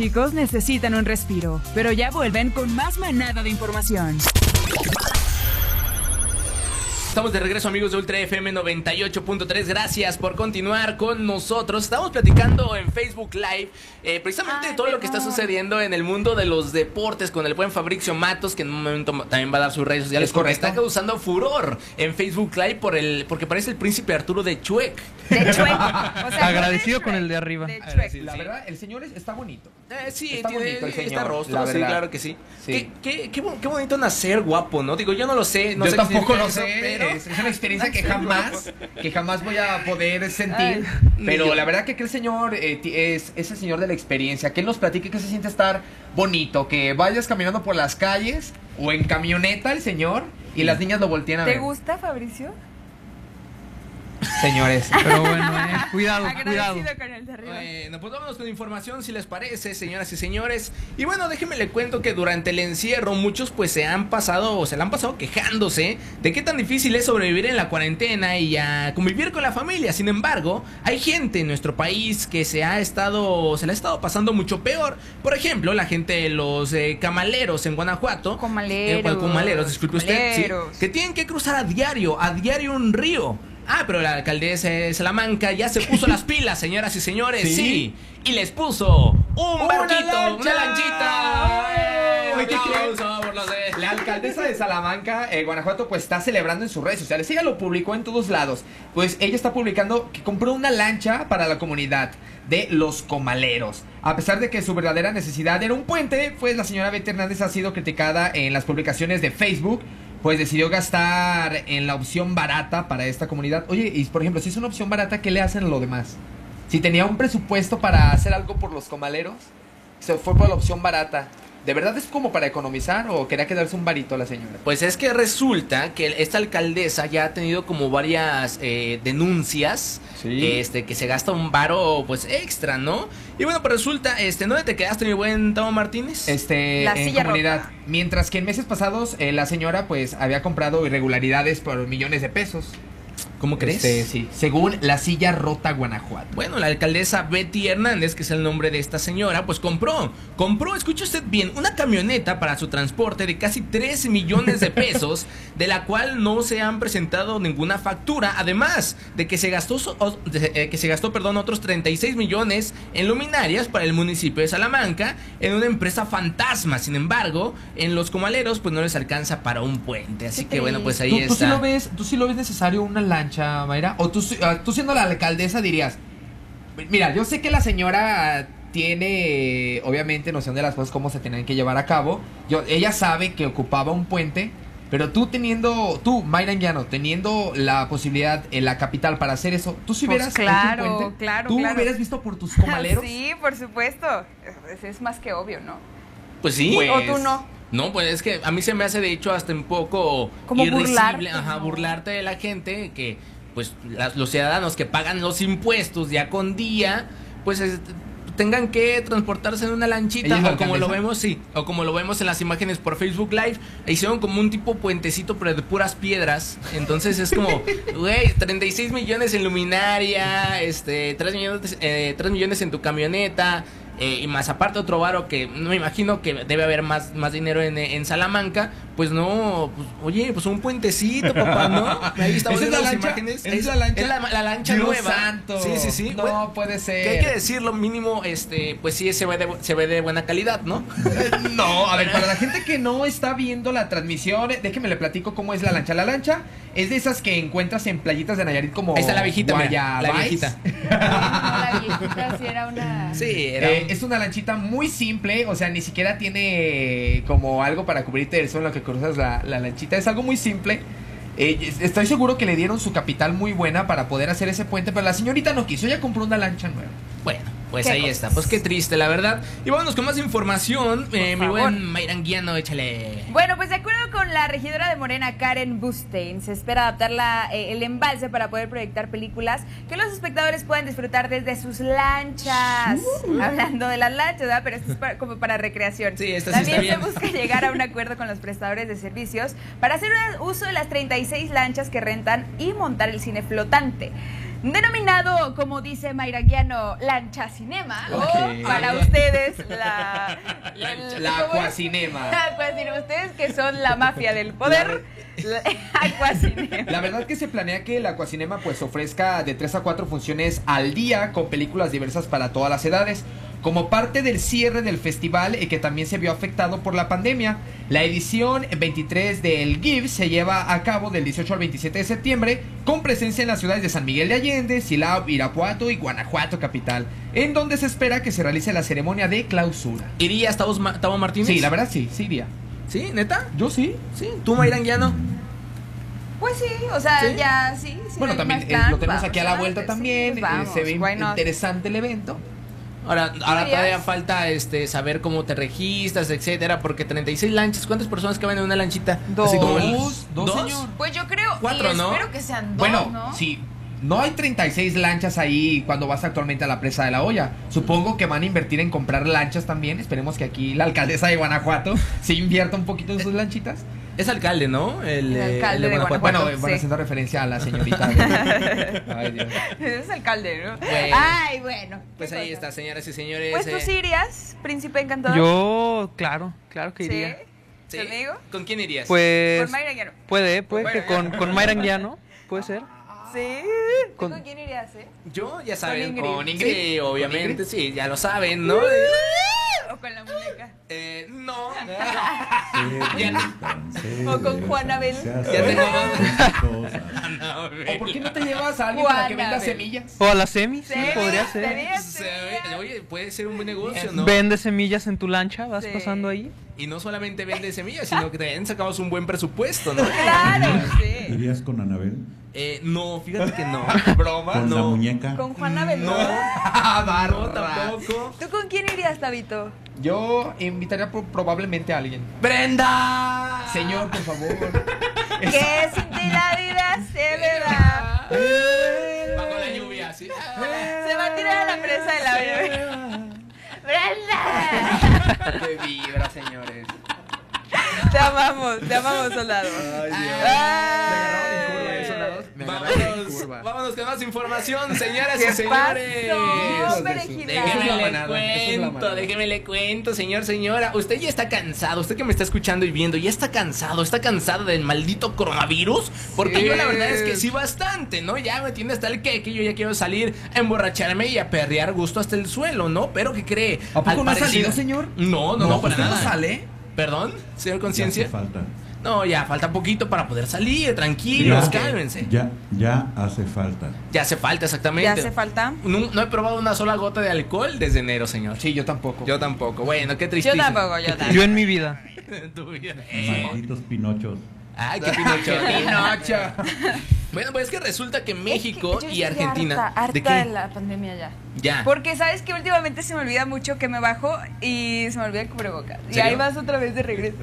Chicos necesitan un respiro, pero ya vuelven con más manada de información. Estamos de regreso amigos de Ultra FM 98.3, gracias por continuar con nosotros. Estamos platicando en Facebook Live eh, precisamente de todo lo que está sucediendo en el mundo de los deportes con el buen Fabricio Matos, que en un momento también va a dar sus redes sociales, Es porque correcto. está causando furor en Facebook Live por el, porque parece el príncipe Arturo de Chuec. De. O sea, Agradecido con el de arriba. De sí, La sí. verdad, el señor es- está bonito. Eh, sí, Está tiene, bonito el está señor, rostro, la sí, claro que sí. Sí. ¿Qué, qué, qué, bon- qué bonito nacer guapo, ¿no? Digo, yo no lo sé, no Yo sé tampoco lo sé, pero... es, es una experiencia que jamás, que jamás voy a poder sentir. Pero yo. la verdad que aquel señor eh, ti- es ese señor de la experiencia, que él nos platique que se siente estar bonito, que vayas caminando por las calles o en camioneta el señor y las niñas lo voltean a ¿Te ver. gusta, Fabricio? Señores, Pero bueno, eh, cuidado, cuidado. Con el de arriba. Bueno, pues vámonos con información si les parece, señoras y señores. Y bueno, déjenme le cuento que durante el encierro muchos pues se han pasado o se la han pasado quejándose de qué tan difícil es sobrevivir en la cuarentena y a convivir con la familia. Sin embargo, hay gente en nuestro país que se ha estado se la ha estado pasando mucho peor. Por ejemplo, la gente de los eh, camaleros en Guanajuato, Comaleros. eh, comaleros, disculpe usted, sí, que tienen que cruzar a diario, a diario un río. Ah, pero la alcaldesa de Salamanca ya se puso las pilas, señoras y señores. Sí. ¿Sí? Y les puso un ¡Una barquito, lancha! una lanchita. Los de- La alcaldesa de Salamanca, eh, Guanajuato, pues está celebrando en sus redes sociales. Ella lo publicó en todos lados. Pues ella está publicando que compró una lancha para la comunidad de los comaleros. A pesar de que su verdadera necesidad era un puente, pues la señora Betty Hernández ha sido criticada en las publicaciones de Facebook. Pues decidió gastar en la opción barata para esta comunidad. Oye, y por ejemplo, si es una opción barata, ¿qué le hacen a lo demás? Si tenía un presupuesto para hacer algo por los comaleros, se fue por la opción barata. ¿De verdad es como para economizar o quería quedarse un varito la señora? Pues es que resulta que esta alcaldesa ya ha tenido como varias eh, denuncias. Sí. Este, que se gasta un varo pues extra, ¿no? Y bueno, pues resulta, este, ¿dónde te quedaste, mi buen Tamo Martínez? Este, La en silla comunidad. rota. Mientras que en meses pasados eh, la señora pues había comprado irregularidades por millones de pesos. ¿Cómo crees? Este, sí, según la silla rota Guanajuato. Bueno, la alcaldesa Betty Hernández, que es el nombre de esta señora, pues compró, compró, escuche usted bien, una camioneta para su transporte de casi 3 millones de pesos, de la cual no se han presentado ninguna factura, además de que se gastó, eh, que se gastó, perdón, otros 36 millones en luminarias para el municipio de Salamanca, en una empresa fantasma. Sin embargo, en los comaleros, pues no les alcanza para un puente. Así que bueno, pues ahí ¿Tú, está. tú sí lo ves, ¿Tú sí lo ves necesario una lancha, Mayra? O tú, ah, tú siendo la alcaldesa dirías, mira, yo sé que la señora tiene, obviamente, noción de las cosas, cómo se tienen que llevar a cabo. Yo, ella sabe que ocupaba un puente, pero tú teniendo, tú, Mayra Anguiano, teniendo la posibilidad en la capital para hacer eso, ¿tú sí Pues hubieras hecho claro, un puente? claro, ¿Tú claro. hubieras visto por tus comaleros? Sí, por supuesto. Es, es más que obvio, ¿no? Pues sí. Pues- o tú no. No, pues es que a mí se me hace de hecho hasta un poco Como irrisible, burlarte, ajá, ¿no? burlarte de la gente que pues las- los ciudadanos que pagan los impuestos día con día, pues es- tengan que transportarse en una lanchita ¿Ella es la o como lo vemos, sí, o como lo vemos en las imágenes por Facebook Live, hicieron como un tipo puentecito pero de puras piedras, entonces es como, güey, 36 millones en luminaria, este, 3 millones, eh, 3 millones en tu camioneta, eh, y más aparte otro varo que no me imagino que debe haber más, más dinero en, en Salamanca, pues no, pues, oye, pues un puentecito, papá, ¿no? Ahí estamos ¿Esa es viendo la las lancha? imágenes. ¿Esa es la lancha? Es la, la lancha Dios nueva. santo. Sí, sí, sí. No Bueno, puede ser. Que hay que decirlo mínimo, este, pues sí, se ve de, se ve de buena calidad, ¿no? No, a ver, para la gente que no está viendo la transmisión, déjeme le platico cómo es la lancha. La lancha es de esas que encuentras en playitas de Nayarit como Ahí está la viejita, mira, la viejita. la viejita sí era una... Sí, era Eh, un- es una lanchita muy simple, o sea, ni siquiera tiene como algo para cubrirte del sol lo que la, la lanchita. Es algo muy simple. Eh, es- estoy seguro que le dieron su capital muy buena para poder hacer ese puente, pero la señorita no quiso, ella compró una lancha nueva. Bueno, pues ahí cosas. está. Pues qué triste, la verdad. Y vámonos con más información. Eh, mi buen Mairanguiano, échale. Bueno, pues de acuerdo con la regidora de Morena, Karen Bustein, se espera adaptar la, eh, el embalse para poder proyectar películas que los espectadores puedan disfrutar desde sus lanchas. Hablando de las lanchas, ¿verdad? Pero esto es para- como para recreación. Sí, esto sí También está se bien. busca llegar a un acuerdo con los prestadores de servicios para hacer uso de las 36 lanchas que rentan y montar el cine flotante. Denominado, como dice Mairaguiano, lancha cinema, o para ustedes la... el- La ¿cómo es? Aquacinema. Aquacinema. Ustedes que son la mafia del poder. la- Aquacinema. La verdad que se planea que el Aquacinema pues ofrezca de 3 a 4 funciones al día con películas diversas para todas las edades. Como parte del cierre del festival eh, que también se vio afectado por la pandemia, la edición 23 del GIF se lleva a cabo del 18 al 27 de septiembre con presencia en las ciudades de San Miguel de Allende, Silao, Irapuato y Guanajuato capital, en donde se espera que se realice la ceremonia de clausura. ¿Irías Tavo, Ma- Tavo Martínez? Sí, la verdad sí, sí iría. ¿Sí? ¿Neta? Yo sí. Sí. ¿Tú, Mairanguiano? Pues sí, o sea, ¿Sí? ya sí. sí, Bueno, también eh, plan, lo tenemos vamos, aquí a la vuelta también. sí, eh, vamos, se ve interesante el evento. Ahora, ahora todavía falta este saber cómo te registras, etcétera, porque 36 lanchas, ¿cuántas personas caben en una lanchita? Dos. Así como el- Dos, dos, señor. Pues yo creo, Cuatro, y ¿no? espero que sean dos, Bueno, ¿no? sí. No hay 36 lanchas ahí cuando vas actualmente a la presa de la olla. Supongo que van a invertir en comprar lanchas también. Esperemos que aquí la alcaldesa de Guanajuato se invierta un poquito en sus lanchitas. Es alcalde, ¿no? El, El alcalde de Guanajuato. Bueno, sí. bueno, haciendo referencia a la señorita. de- Ay, Dios. Es alcalde, ¿no? Bueno. Ay, bueno. Pues ahí cosa. está, señoras y señores. Pues tú eh, sí irías, príncipe encantador. Yo, claro, claro que iría. ¿sí? ¿Conmigo? ¿Con quién irías? Pues Con Mayra Guerrero. puede, puede que con, con Mayra Anguiano, puede ser. Sí. ¿Tú Con- con quién irías, eh? Yo, ya saben, Ingrid. con Ingrid, Sí, obviamente, con sí, ya lo saben, ¿no? O con la muñeca. Eh, no. O con Juanabel. Ya tengo ¿O por qué no te llevas a alguien para que venda semillas? O a la semi, sí, podría ser. Oye, puede ser un buen negocio, ¿no? Vende semillas en tu lancha, vas Sí. pasando ahí. Y no solamente vende semillas, sino que también sacamos un buen presupuesto, ¿no? Claro, sí. ¿Irías con Anabel? Eh, no, fíjate que no. ¿Broma? ¿Con la no. muñeca? Con Juanabel. No, Ah, no, barra. tampoco. ¿Tú con quién irías, Tabito? Yo invitaría pro- probablemente a alguien. ¡Brenda! Señor, por favor. Que sin ti la vida se me va. Bajo la lluvia, sí. Se va a tirar a la presa de la vida. ¡Brenda! De vibra, señores. Te amamos, te amamos, soldado. Ay, Dios. Ay. Vámonos curva. Vámonos con más información, señoras y ¿Qué señores. pasó? Déjeme le manada, es cuento, déjeme le cuento, señor, señora. Usted ya está cansado, usted que me está escuchando y viendo, ya está cansado, está cansado del maldito coronavirus. Porque Sí. yo la verdad es que sí bastante, ¿no? Ya me tiene hasta el que, que yo ya quiero salir a emborracharme y a perrear gusto hasta el suelo, ¿no? Pero ¿qué cree? ¿A poco Al no ha salido, señor? No, no, no, para ¿usted nada. no sale? ¿Perdón, señor Conciencia? hace falta. No, ya falta poquito para poder salir, tranquilos, Ya- cálmense. Ya, ya hace falta. Ya hace falta, exactamente. ¿Ya hace falta? No, no he probado una sola gota de alcohol desde enero, señor. Sí, yo tampoco. Yo tampoco. Bueno, qué triste. Yo tampoco, yo tampoco. Yo en mi vida. Tu vida. Eh. Malditos pinochos. Ay, qué pinocho. Pinocho. bueno, pues es que resulta que México Es que yo y Argentina. Harta, harta ¿De de, qué? la pandemia ya. Ya. Porque sabes que últimamente se me olvida mucho que me bajo y se me olvida el cubrebocas. Y ahí vas otra vez de regreso.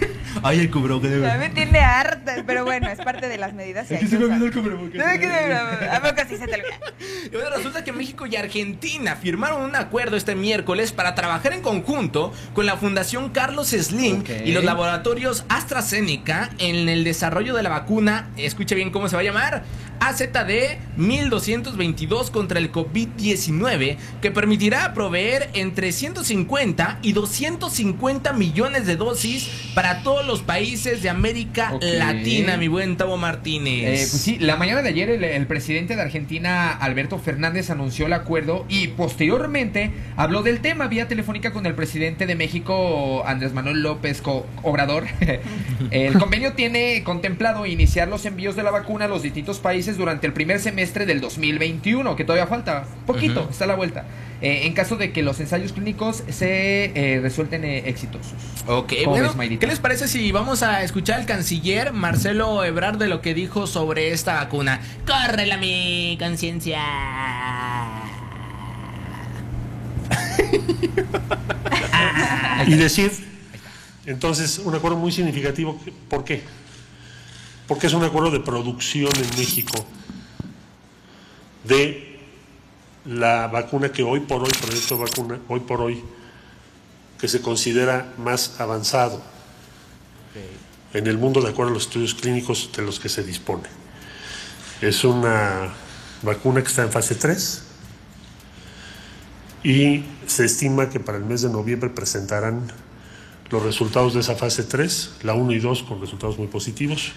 Ay, el cubrebocas. Ya me tiene harta, pero bueno, es parte de las medidas. hay que usar. cubrebocas. No me queda- ¿A poco sí se te olvida? Y bueno, resulta que México y Argentina firmaron un acuerdo este miércoles para trabajar en conjunto con la Fundación Carlos Slim Ok. y los laboratorios AstraZeneca en el desarrollo de la vacuna, escuche bien cómo se va a llamar, AZD 1222 contra el COVID-19, que permitirá proveer entre 150 y 250 millones de dosis para todos los países de América. Latina, mi buen Tavo Martínez. Eh, pues sí, la mañana de ayer el, el presidente de Argentina, Alberto Fernández, anunció el acuerdo y posteriormente habló del tema vía telefónica con el presidente de México, Andrés Manuel López Co- Obrador. el convenio tiene contemplado iniciar los envíos de la vacuna a los distintos países durante el primer semestre del 2021, que todavía falta poquito, está a la vuelta, eh, en caso de que los ensayos clínicos se eh, resulten eh, exitosos. Ok, ¿Cómo bueno? ¿qué les parece si vamos a escuchar al canciller Marcelo Ebrard de lo que dijo sobre esta vacuna? ¡Córrela, mi conciencia! y decir, entonces, un acuerdo muy significativo. ¿Por qué? Porque es un acuerdo de producción en México de la vacuna que hoy por hoy, proyecto de vacuna, hoy por hoy, que se considera más avanzado en el mundo de acuerdo a los estudios clínicos de los que se dispone. Es una vacuna que está en fase 3 y se estima que para el mes de noviembre presentarán los resultados de esa fase 3, la 1 y 2 con resultados muy positivos.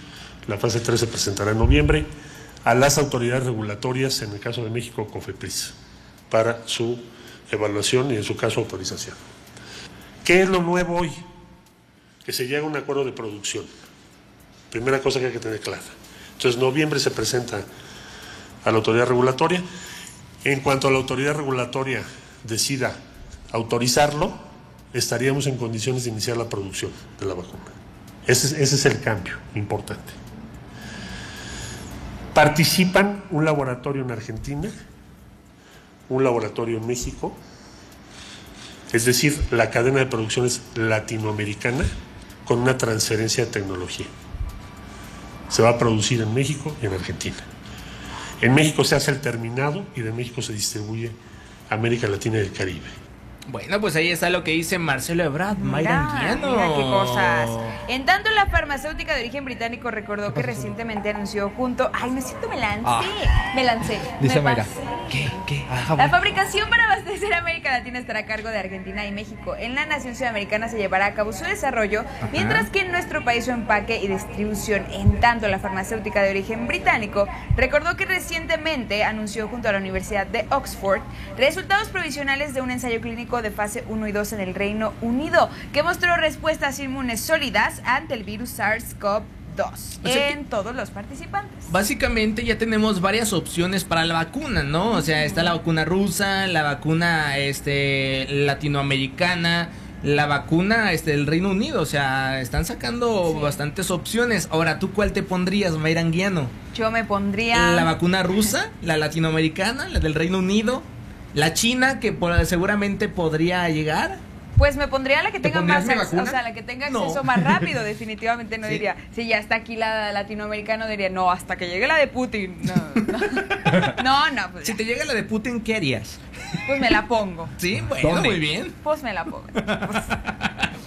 La fase 3 se presentará en noviembre a las autoridades regulatorias, en el caso de México, COFEPRIS, para su evaluación y en su caso autorización. ¿Qué es lo nuevo hoy? Que se llega a un acuerdo de producción. Primera cosa que hay que tener clara. Entonces, noviembre se presenta a la autoridad regulatoria. En cuanto a la autoridad regulatoria decida autorizarlo, estaríamos en condiciones de iniciar la producción de la vacuna. Ese es, ese es el cambio importante. Participan un laboratorio en Argentina, un laboratorio en México, es decir, la cadena de producción es latinoamericana con una transferencia de tecnología. Se va a producir en México y en Argentina. En México se hace el terminado y de México se distribuye América Latina y el Caribe. Bueno, pues ahí está lo que dice Marcelo Ebrard, Mayra Anguiano. mira qué cosas. En tanto, la farmacéutica de origen británico recordó que recientemente anunció junto. Ay, me siento, me lancé. Ah. Me lancé. Dice me Mayra. pasé. ¿Qué? ¿Qué? Ah, La fabricación para abastecer América Latina estará a cargo de Argentina y México. En la nación sudamericana se llevará a cabo su desarrollo, mientras que en nuestro país su empaque y distribución. En tanto, la farmacéutica de origen británico recordó que recientemente anunció junto a la Universidad de Oxford resultados provisionales de un ensayo clínico de fase 1 y 2 en el Reino Unido, que mostró respuestas inmunes sólidas ante el virus SARS-CoV-2 O sea en todos los participantes. Básicamente ya tenemos varias opciones para la vacuna, ¿no? O sea, está la vacuna rusa, la vacuna este latinoamericana, la vacuna este del Reino Unido, o sea, están sacando Sí. bastantes opciones. Ahora, ¿tú cuál te pondrías, Mayra Anguiano? Yo me pondría... La vacuna rusa, la latinoamericana, la del Reino Unido, la china que por- seguramente podría llegar. Pues me pondría la que ¿Te tenga más acceso, vacuna? o sea, la que tenga No. acceso más rápido, definitivamente no Sí. diría, si ya está aquí la latinoamericana, diría, no, hasta que llegue la de Putin. No, no, no, no, pues, Si te llega la de Putin, ¿qué harías? pues me la pongo. Sí, bueno, ¿Dónde? muy bien. Pues me la pongo. Pues,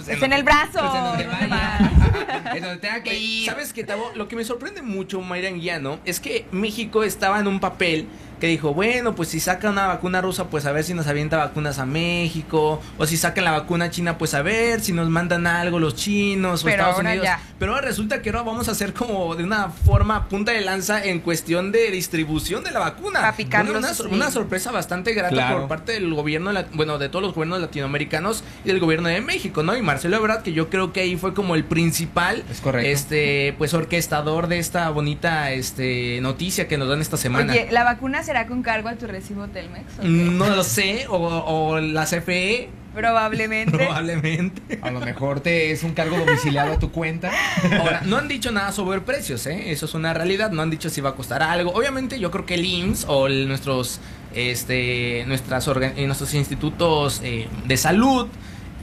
Pues pues en el brazo. pues en donde ¿dónde vaya. más? en donde tenga que ir. ¿Sabes qué, Tavo? Lo que me sorprende mucho, Mayra Guiano, es que México estaba en un papel que dijo, bueno, pues si saca una vacuna rusa, pues a ver si nos avienta vacunas a México, o si sacan la vacuna china, pues a ver si nos mandan algo los chinos o Pero Estados ahora Unidos. ya. Pero ahora resulta que ahora vamos a hacer como de una forma punta de lanza en cuestión de distribución de la vacuna. Picarlos, una, sí. una sorpresa bastante grata Claro. por parte del gobierno, bueno, de todos los gobiernos latinoamericanos y del gobierno de México, ¿no? Y Marcelo Ebrard, que yo creo que ahí fue como el principal, Es correcto. este, pues orquestador de esta bonita, este, noticia que nos dan esta semana. Oye, ¿la vacuna será con cargo a tu recibo Telmex? No lo sé, o, o la CFE, Probablemente. probablemente. A lo mejor te es un cargo domiciliado a tu cuenta. Ahora, no han dicho nada sobre precios, ¿eh? Eso es una realidad. No han dicho si va a costar algo. Obviamente, yo creo que el IMSS o el- nuestros, este, nuestras organ- eh, nuestros institutos eh, de salud,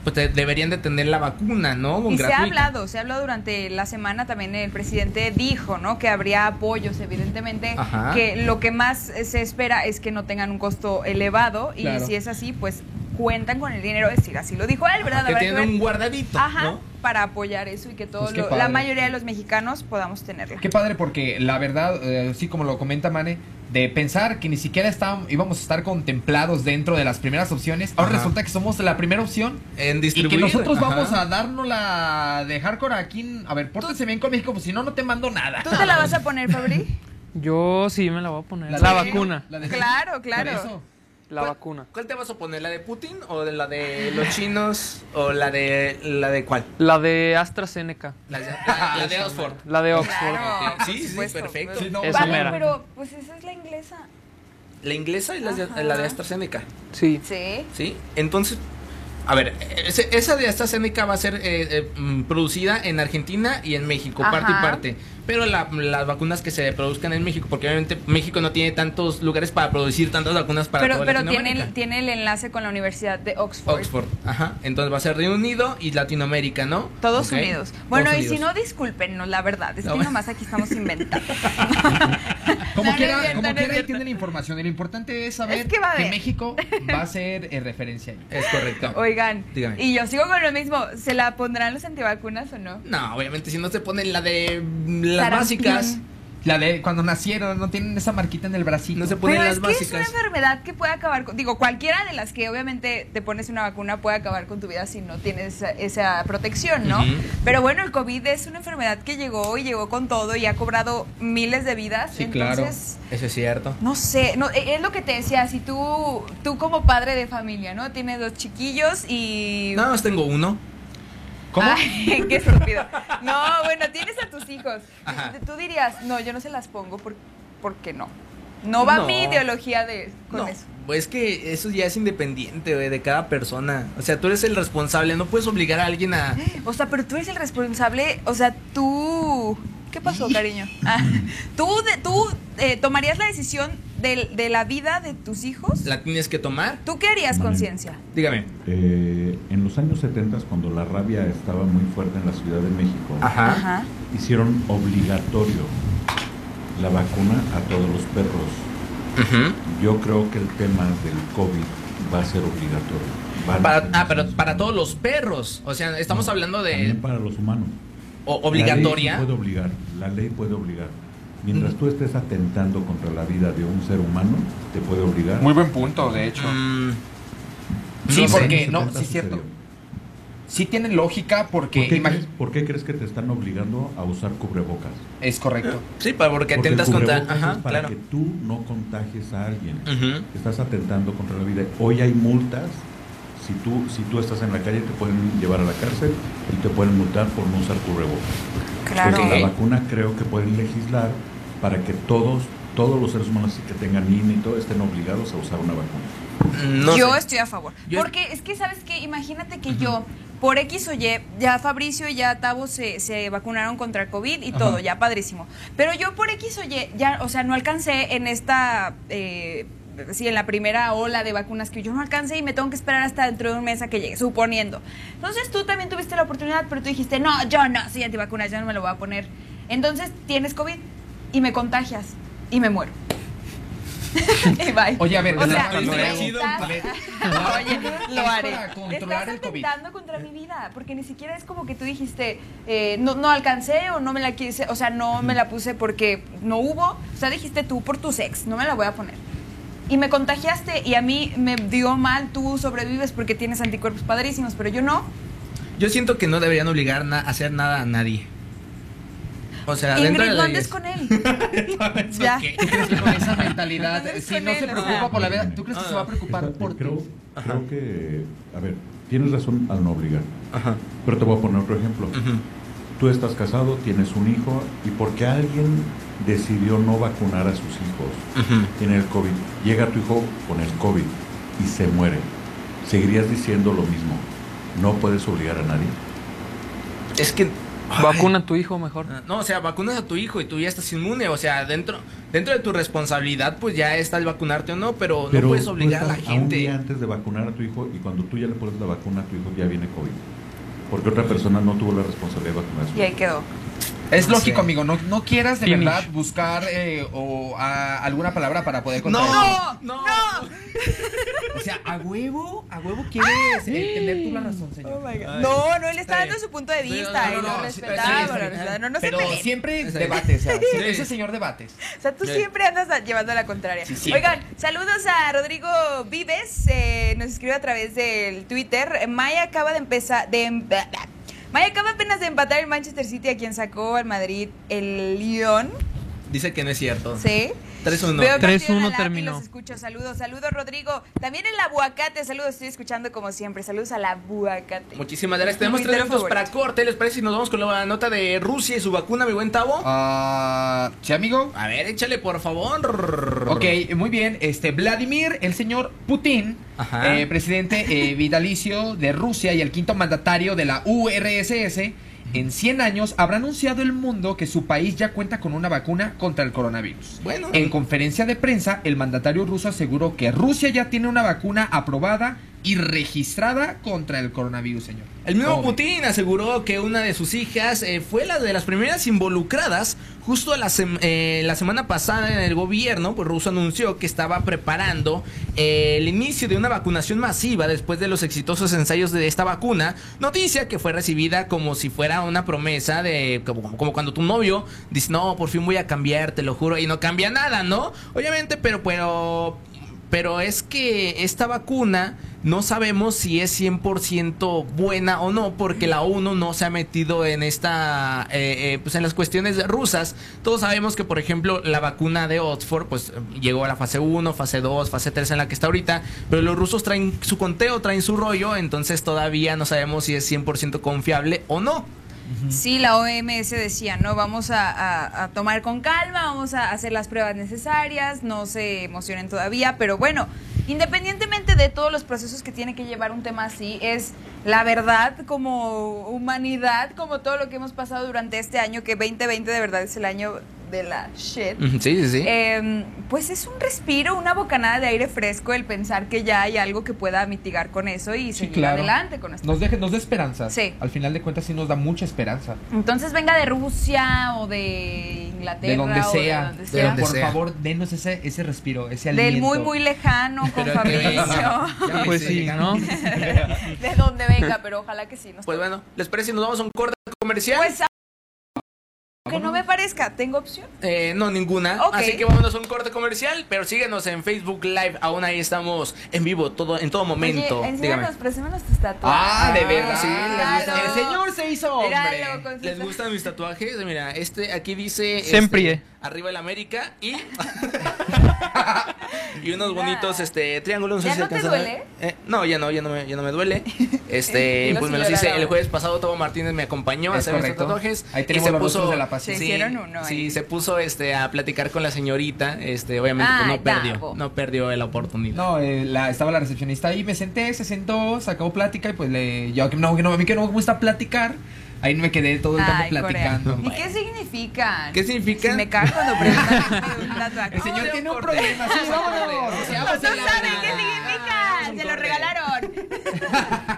pues deberían de tener la vacuna, ¿no? Y se ha hablado, se ha hablado durante la semana también el presidente dijo, ¿no? Que habría apoyos, evidentemente, Ajá. que lo que más se espera es que no tengan un costo elevado y Claro. si es así, pues cuentan con el dinero, es decir, así lo dijo él, ¿verdad? Que tienen ver- un guardadito, Ajá, ¿no? para apoyar eso y que todo Pues lo- la mayoría de los mexicanos podamos tenerla. Qué padre porque la verdad, eh, así como lo comenta Mane, de pensar que ni siquiera estábamos, íbamos a estar contemplados dentro de las primeras opciones, ahora Ajá. resulta que somos la primera opción En y que distribuir. nosotros Ajá. vamos a darnos la de hardcore aquí. en- a ver, pórtense bien con México, pues si no, no te mando nada. ¿Tú te la vas a poner, Fabri? Yo sí me la voy a poner. La, de- vacuna. la de- claro, Por claro. eso. La ¿Cuál- vacuna. ¿Cuál te vas a poner? ¿La de Putin o de la de los chinos o la de la de cuál? La de AstraZeneca. La de, la- la de Oxford. La de Oxford. Claro, Sí, sí, supuesto. perfecto. Sí, no, Esa Vale, mera. pero pues esa es la inglesa. La inglesa y la de, Ajá. la de AstraZeneca. Sí. Sí. ¿Sí? Entonces, a ver, ese- esa de AstraZeneca va a ser eh, eh, mm, producida en Argentina y en México, parte y parte. Pero la- las vacunas que se produzcan en México, porque obviamente México no tiene tantos lugares para producir tantas vacunas para Pero, toda pero tiene, el, tiene el enlace con la Universidad de Oxford. Oxford, ajá. Entonces va a ser Reino Unido y Latinoamérica, ¿no? Todos unidos. Bueno, Todos y si no, discúlpenos, la verdad. Es No, que bueno. nomás aquí estamos inventando. Como No, quiera, como quiera tienen la información. Y lo importante es saber Es que va a haber. México va a ser eh, referencia ahí. Es correcto. Oigan, Dígame. y yo sigo con lo mismo. ¿Se la pondrán los antivacunas o no? No, obviamente si no se ponen la de las Sarampión. básicas, La de cuando nacieron, no tienen esa marquita en el bracito. no se ponen Pero las es que es una básicas. enfermedad que puede acabar con. Digo, cualquiera de las que obviamente te pones una vacuna puede acabar con tu vida si no tienes esa, esa protección, ¿no? Pero bueno, el COVID es una enfermedad que llegó y llegó con todo y ha cobrado miles de vidas. Sí, claro. entonces, Eso es cierto. No sé, no, e- es lo que te decía, si tú, tú como padre de familia, ¿no? Tienes dos chiquillos y... Nada más tengo uno. ¿Cómo? Ay, qué estúpido. No, bueno, tienes a tus hijos. Ajá. Tú dirías, no, yo no se las pongo por, porque no. No va No. mi ideología de, con No, eso. pues que eso ya es independiente, de cada persona. O sea, tú eres el responsable, no puedes obligar a alguien a... O sea, pero tú eres el responsable, o sea, tú... ¿Qué pasó, cariño? Ah, ¿Tú, de, tú eh, tomarías la decisión de, de la vida de tus hijos? La tienes que tomar. ¿Tú qué harías, Vale. conciencia? Dígame. Eh, en los años 70, cuando la rabia estaba muy fuerte en la Ciudad de México, Ajá. Ajá. hicieron obligatorio la vacuna a todos los perros. Yo creo que el tema del COVID va a ser obligatorio. Para, ah, pero para todos los perros. O sea, estamos hablando de También para los humanos. o- La obligatoria. ley puede obligar. La ley puede obligar. Mientras tú estés atentando contra la vida de un ser humano, te puede obligar. Muy buen punto, de hecho. Mm, Sí, no porque, no, los 70 sí es cierto. Sí tiene lógica porque... ¿Por qué, crees, por qué crees que te están obligando a usar cubrebocas? Es correcto. Sí, para porque Porque el atentas contra. Ajá, es para claro. que tú no contagies a alguien. Estás atentando contra la vida. Hoy hay multas. Si tú, si tú estás en la calle, te pueden llevar a la cárcel y te pueden multar por no usar cubrebocas. Claro. Porque Ok. la vacuna creo que pueden legislar para que todos, todos los seres humanos que tengan INE y todo estén obligados a usar una vacuna. No yo sé. estoy a favor. Yo- Porque es que, ¿sabes qué? Imagínate que yo, por X o Y, ya Fabricio y ya Tavo se, se vacunaron contra el COVID y todo, ya padrísimo. Pero yo por X o Y, ya, o sea, no alcancé en esta... Eh, Sí, en la primera ola de vacunas que yo no alcancé y me tengo que esperar hasta dentro de un mes a que llegue, suponiendo. Entonces tú también tuviste la oportunidad, pero tú dijiste, no, yo no soy antivacunas, yo no me lo voy a poner. Entonces tienes COVID y me contagias y me muero. y bye. Oye, a ver, o sea, Oye, lo haré. Estás atentando contra mi vida, porque ni siquiera es como que tú dijiste, eh, no, no alcancé o no me la quise, o sea, no me la puse porque no hubo. O sea, dijiste tú por tu sex, no me la voy a poner. Y me contagiaste y a mí me dio mal, tú sobrevives porque tienes anticuerpos padrísimos, pero yo no. Yo siento que no deberían obligar na- a hacer nada a nadie. O sea, dentro de Ingrid, la no andes con él. ya. ¿Tú crees que con esa mentalidad, No si con no él, se o preocupa sea. por la vida, ¿tú crees que se va a preocupar por creo, ti? creo que, a ver, tienes razón al no obligar. Ajá. Pero te voy a poner otro ejemplo. Ujú. Tú estás casado, tienes un hijo y porque alguien decidió no vacunar a sus hijos, Ujú. tiene el COVID, llega tu hijo con el COVID y se muere, ¿seguirías diciendo lo mismo? ¿No puedes obligar a nadie? Es que. Ay. Vacuna a tu hijo mejor. Ah, No, o sea, vacunas a tu hijo y tú ya estás inmune. O sea, dentro, dentro de tu responsabilidad, pues ya está el vacunarte o no, pero, no puedes tú obligar a la estás un día gente. antes de vacunar a tu hijo y cuando tú ya le pones la vacuna a tu hijo ya viene COVID. Porque otra persona no tuvo la responsabilidad de vacunar a su Y ahí quedó. Es No lógico, amigo. No, no quieras de Finish. verdad buscar eh, o a- alguna palabra para poder contar. No, no, O sea, a huevo, a huevo quieres eh, tener tú la razón, señor. No, no, él está dando su punto de Sí, vista no, no, no, sí, respetamos, sí, sí, lo sí. respetamos. No, no se Pero siempre Está debate, o sea, Sí. ese señor debates. O sea, tú Sí. siempre andas a- llevando la contraria. Sí, sí. Oigan, saludos a Rodrigo Vives, eh, nos escribe a través del Twitter. Maya acaba de empezar, de Maya acaba apenas de empatar el Manchester City a quien sacó al Madrid el Lyon. Dice que no es cierto. Sí. 3-1. Veo partido 3-1 en la Lapi, terminó. Los escucho. Saludos, saludos, Rodrigo. También el aguacate, saludos, estoy escuchando como siempre. Saludos al aguacate. Muchísimas gracias. Tenemos tres minutos para corte. ¿Les parece si nos vamos con la nota de Rusia y su vacuna, mi buen Tavo? Ah, ¿Sí, amigo? A ver, échale por favor. Ok, muy bien. Este, Vladimir, el señor Putin, Ajá. eh, presidente eh, vitalicio de Rusia y el quinto mandatario de la URSS, en 100 años habrá anunciado el mundo que su país ya cuenta con una vacuna contra el coronavirus. Bueno. En conferencia de prensa, el mandatario ruso aseguró que Rusia ya tiene una vacuna aprobada y registrada contra el coronavirus, señor. El mismo. Putin aseguró que una de sus hijas eh, fue la de las primeras involucradas. Justo la, sem- eh, la semana pasada en el gobierno, pues ruso anunció que estaba preparando eh, el inicio de una vacunación masiva después de los exitosos ensayos de esta vacuna. Noticia que fue recibida como si fuera una promesa de como, como cuando tu novio dice, no, por fin voy a cambiar, te lo juro, y no cambia nada, ¿no? Obviamente, pero, pero pero es que esta vacuna no sabemos si es 100% buena o no, porque la ONU no se ha metido en esta, eh, eh, pues en las cuestiones rusas. Todos sabemos que, por ejemplo, la vacuna de Oxford, pues llegó a la fase 1, fase 2, fase 3 en la que está ahorita, pero los rusos traen su conteo, traen su rollo, entonces todavía no sabemos si es 100% confiable o no. Sí, la OMS decía, no, vamos a, tomar con calma, vamos a hacer las pruebas necesarias, no se emocionen todavía, pero bueno, independientemente de todos los procesos que tiene que llevar un tema así, es la verdad como humanidad, como todo lo que hemos pasado durante este año, que 2020 de verdad es el año de la shit. Sí, sí, sí. Eh, pues es un respiro, una bocanada de aire fresco el pensar que ya hay algo que pueda mitigar con eso y Sí, seguir claro. adelante con esto. Nos, deje- nos da esperanza. Sí. Al final de cuentas sí nos da mucha esperanza. Entonces venga de Rusia o de Inglaterra De donde o sea. de donde De sea. donde por sea. favor, denos ese, ese respiro, ese Del aliento. muy muy lejano con Pero- Fabricio. Ya Pues sí. ¿no? de donde venga, pero ojalá que sí. nos Pues toque. bueno, ¿les parece si nos vamos a un corte comercial? Pues que no me parezca, tengo opción. Eh, no, ninguna. Así que vámonos a un corte comercial, pero síguenos en Facebook Live. Aún ahí estamos en vivo todo, en todo momento. Oye, enséñanos, presémanos tus tatuajes. Ah, de verdad. sí, les. El señor se hizo hombre. Míralo, ¿Les gustan mis tatuajes? Mira, este aquí dice Siempre. Arriba el América y y unos bonitos este triángulos. ¿Ya sé si no te alcanzan a ver. duele? Eh, no, ya no, ya no me, ya no me duele. Este, pues me los hice el jueves pasado. Tobo Martínez me acompañó a Es hacer estos correcto. tatuajes. Ahí y se los puso de la uno Sí, ahí. se puso este a platicar con la señorita. Este, obviamente pues, Ay, no perdió, no perdió la oportunidad. No, eh, la, estaba la recepcionista ahí, me senté, se sentó, sacó plática y pues le. Yo que no, que no, a mí que no me gusta platicar. Ahí me quedé todo el tiempo platicando. ¿Y qué significan? ¿Qué significan? Si me cago cuando preguntan. el señor tiene un problema. Sí, vámonos. No saben qué significan. Se lo regalaron.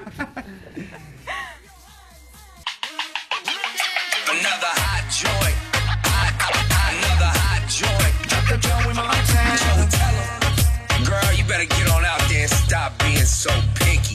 Girl, you better get on out there and stop being so picky.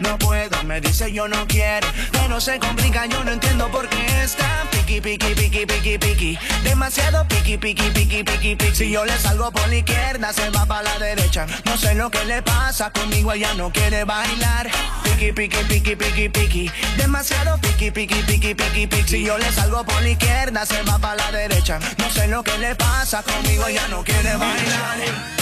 No puedo, me dice yo no quiero, pero se complica, yo no entiendo por qué está piqui, piqui, piqui, piqui, piqui, demasiado piqui, piqui, piqui, piqui, piqui. Si yo le salgo por la izquierda, se va para la derecha. No sé lo que le pasa conmigo, ella no quiere bailar. Piqui, piqui, piqui, piqui, piqui, demasiado piqui, piqui, piqui, piqui, piqui. Si yo le salgo por la izquierda, se va para la derecha. No sé lo que le pasa conmigo, ella no quiere bailar.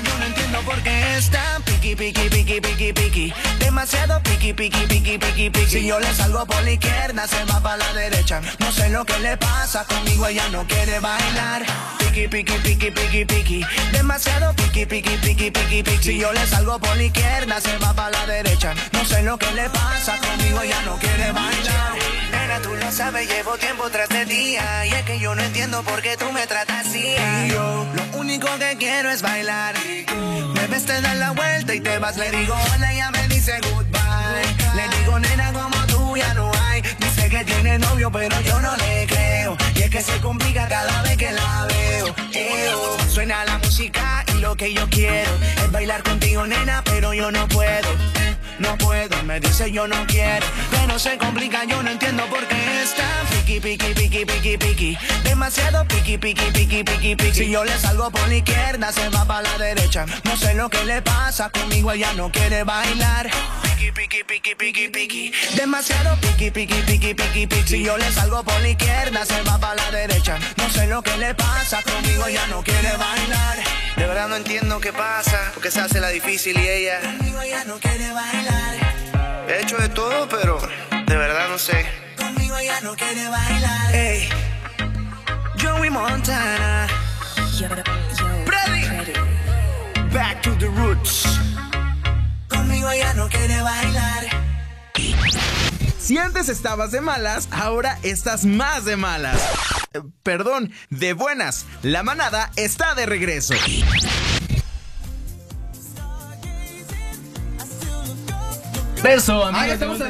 yo no entiendo por qué está piqui, piqui, piqui, piqui, piqui. Demasiado piqui, piqui, piqui, piqui, piqui. Si yo le salgo por la izquierda, se va para la derecha. No sé lo que le pasa conmigo, ella no quiere bailar. Piqui, piqui, piqui, piqui, piqui. Demasiado piqui, piqui, piqui, piqui, piqui. Si yo le salgo por la izquierda, se va para la derecha. No sé lo que le pasa conmigo, ella no quiere bailar. Nena, tú lo sabes, llevo tiempo tras de día. Y es que yo no entiendo por qué tú me tratas así. Yo, lo único que quiero es bailar. Me ves, te das la vuelta y te vas. Le digo hola, ella me dice goodbye. Le digo nena, como tú ya no hay. Dice que tiene novio, pero yo no le creo. Y es que se complica cada vez que la veo. Eo, suena la música y lo que yo quiero es bailar contigo, nena, pero yo no puedo. No puedo, me dice yo no quiero, pero se complica, yo no entiendo por qué está piqui, piqui, piqui, piqui, piqui, demasiado piqui, piqui, piqui, piqui, piqui. Si yo le salgo por la izquierda, se va para la derecha. No sé lo que le pasa conmigo, ella no quiere bailar. Piqui, piqui, piqui, piqui, piqui, demasiado piqui, piqui, piqui, piqui, piqui. Si yo le salgo por la izquierda, se va para la derecha. No sé lo que le pasa conmigo, ella no quiere bailar. De verdad no entiendo qué pasa, porque se hace la difícil y ella. Conmigo ella no quiere bailar. He hecho de todo, pero de verdad no sé. Conmigo ella no quiere bailar. Hey, Joey Montana. Freddy. Back to the roots. Si antes estabas de malas, ahora estás más de malas. Eh, Perdón, de buenas. La manada está de regreso. Eso, Ah, ya amigos. estamos ya,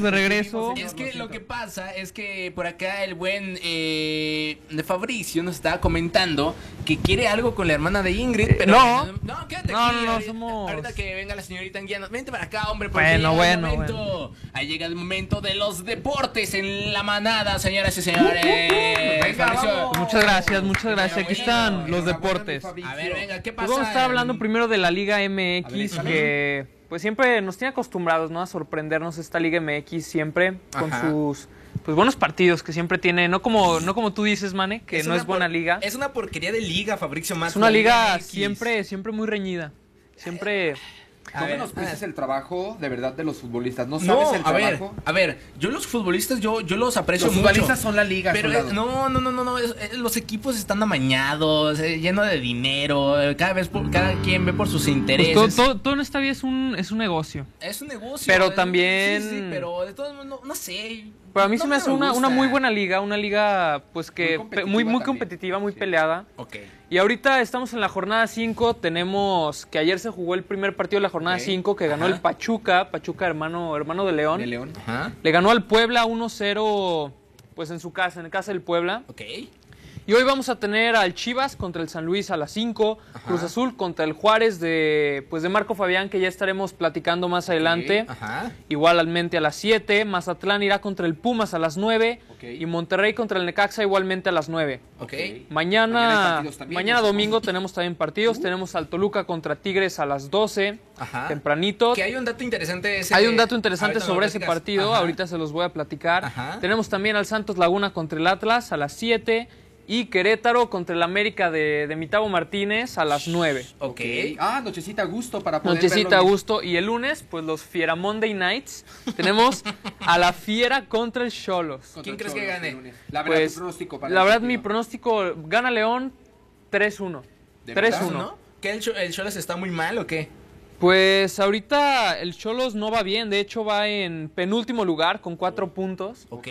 de regreso. Es que lo que pasa es que por acá el buen eh, de Fabricio nos estaba comentando que quiere algo con la hermana de Ingrid, pero no. no, quédate No, aquí. no, no, ahorita, somos- ahorita que venga la señorita Anguiano, vente para acá, hombre, porque Bueno, llega el bueno, momento, ahí llega el momento de los deportes en la manada, señoras y señores. Venga, Fabricio. vamos. Muchas gracias, muchas gracias. Aquí están los deportes. A ver, venga, ¿qué pasa? Pues vamos a estar hablando primero de la Liga MX, que pues siempre nos tiene acostumbrados, ¿no? A sorprendernos esta Liga MX siempre con Ajá. sus pues buenos partidos que siempre tiene, no como no como tú dices, Mane, que no es buena por- liga. Es una porquería de liga, Fabricio más. Es una liga MX. siempre siempre muy reñida. Siempre No A ver, menosprecies el trabajo de verdad de los futbolistas. No sabes No, el a ver, trabajo. a ver, yo los futbolistas, yo, yo los aprecio Los mucho. futbolistas son la liga, Pero eh, no, no, no, no, no, es- eh, los equipos están amañados, eh, llenos de dinero, eh, cada vez por- cada quien ve por sus pues, intereses. todo, todo, todo en esta vida es un es un negocio. Es un negocio. Pero eh, también- Sí, sí, pero de todos modos, no, no sé. Pero a mí no se me hace una, una muy buena liga, una liga pues que Muy pe- muy, competitiva muy competitiva, muy peleada. Ok. Y ahorita estamos en la jornada 5, tenemos que ayer se jugó el primer partido de la jornada Ok. 5 que ganó Ajá. el Pachuca, Pachuca hermano, hermano de León. De León. Ajá. Le ganó al Puebla 1-0 pues en su casa, en casa del Puebla. Ok. Y hoy vamos a tener al Chivas contra el San Luis a las 5, Cruz Azul contra el Juárez de pues de Marco Fabián que ya estaremos platicando más adelante. Ajá. Igualmente a las 7, Mazatlán irá contra el Pumas a las 9 Ok. y Monterrey contra el Necaxa igualmente a las 9. Ok. Mañana Mañana, domingo tenemos también partidos. Tenemos al Toluca contra Tigres a las 12, Ajá. tempranito. Que hay un dato interesante ese. Hay un dato interesante sobre ese partido, ahorita se los voy a platicar. Ajá. Tenemos también al Santos Laguna contra el Atlas a las 7 Y Querétaro contra el América de, de Mitavo Martínez a las 9. Ok. Ah, nochecita a gusto para poder Nochecita a gusto. Y el lunes, pues los Fiera Monday Nights. Tenemos a la Fiera contra el Cholos. ¿Quién crees que Cholos gane? el lunes. La verdad, Pues, tu pronóstico para la verdad, mi pronóstico gana León 3-1. ¿De 3-1. verdad, ¿No? ¿Que el, Cho- el Cholas está muy mal o qué? Pues ahorita el Cholos no va bien, de hecho va en penúltimo lugar con cuatro puntos. Ok.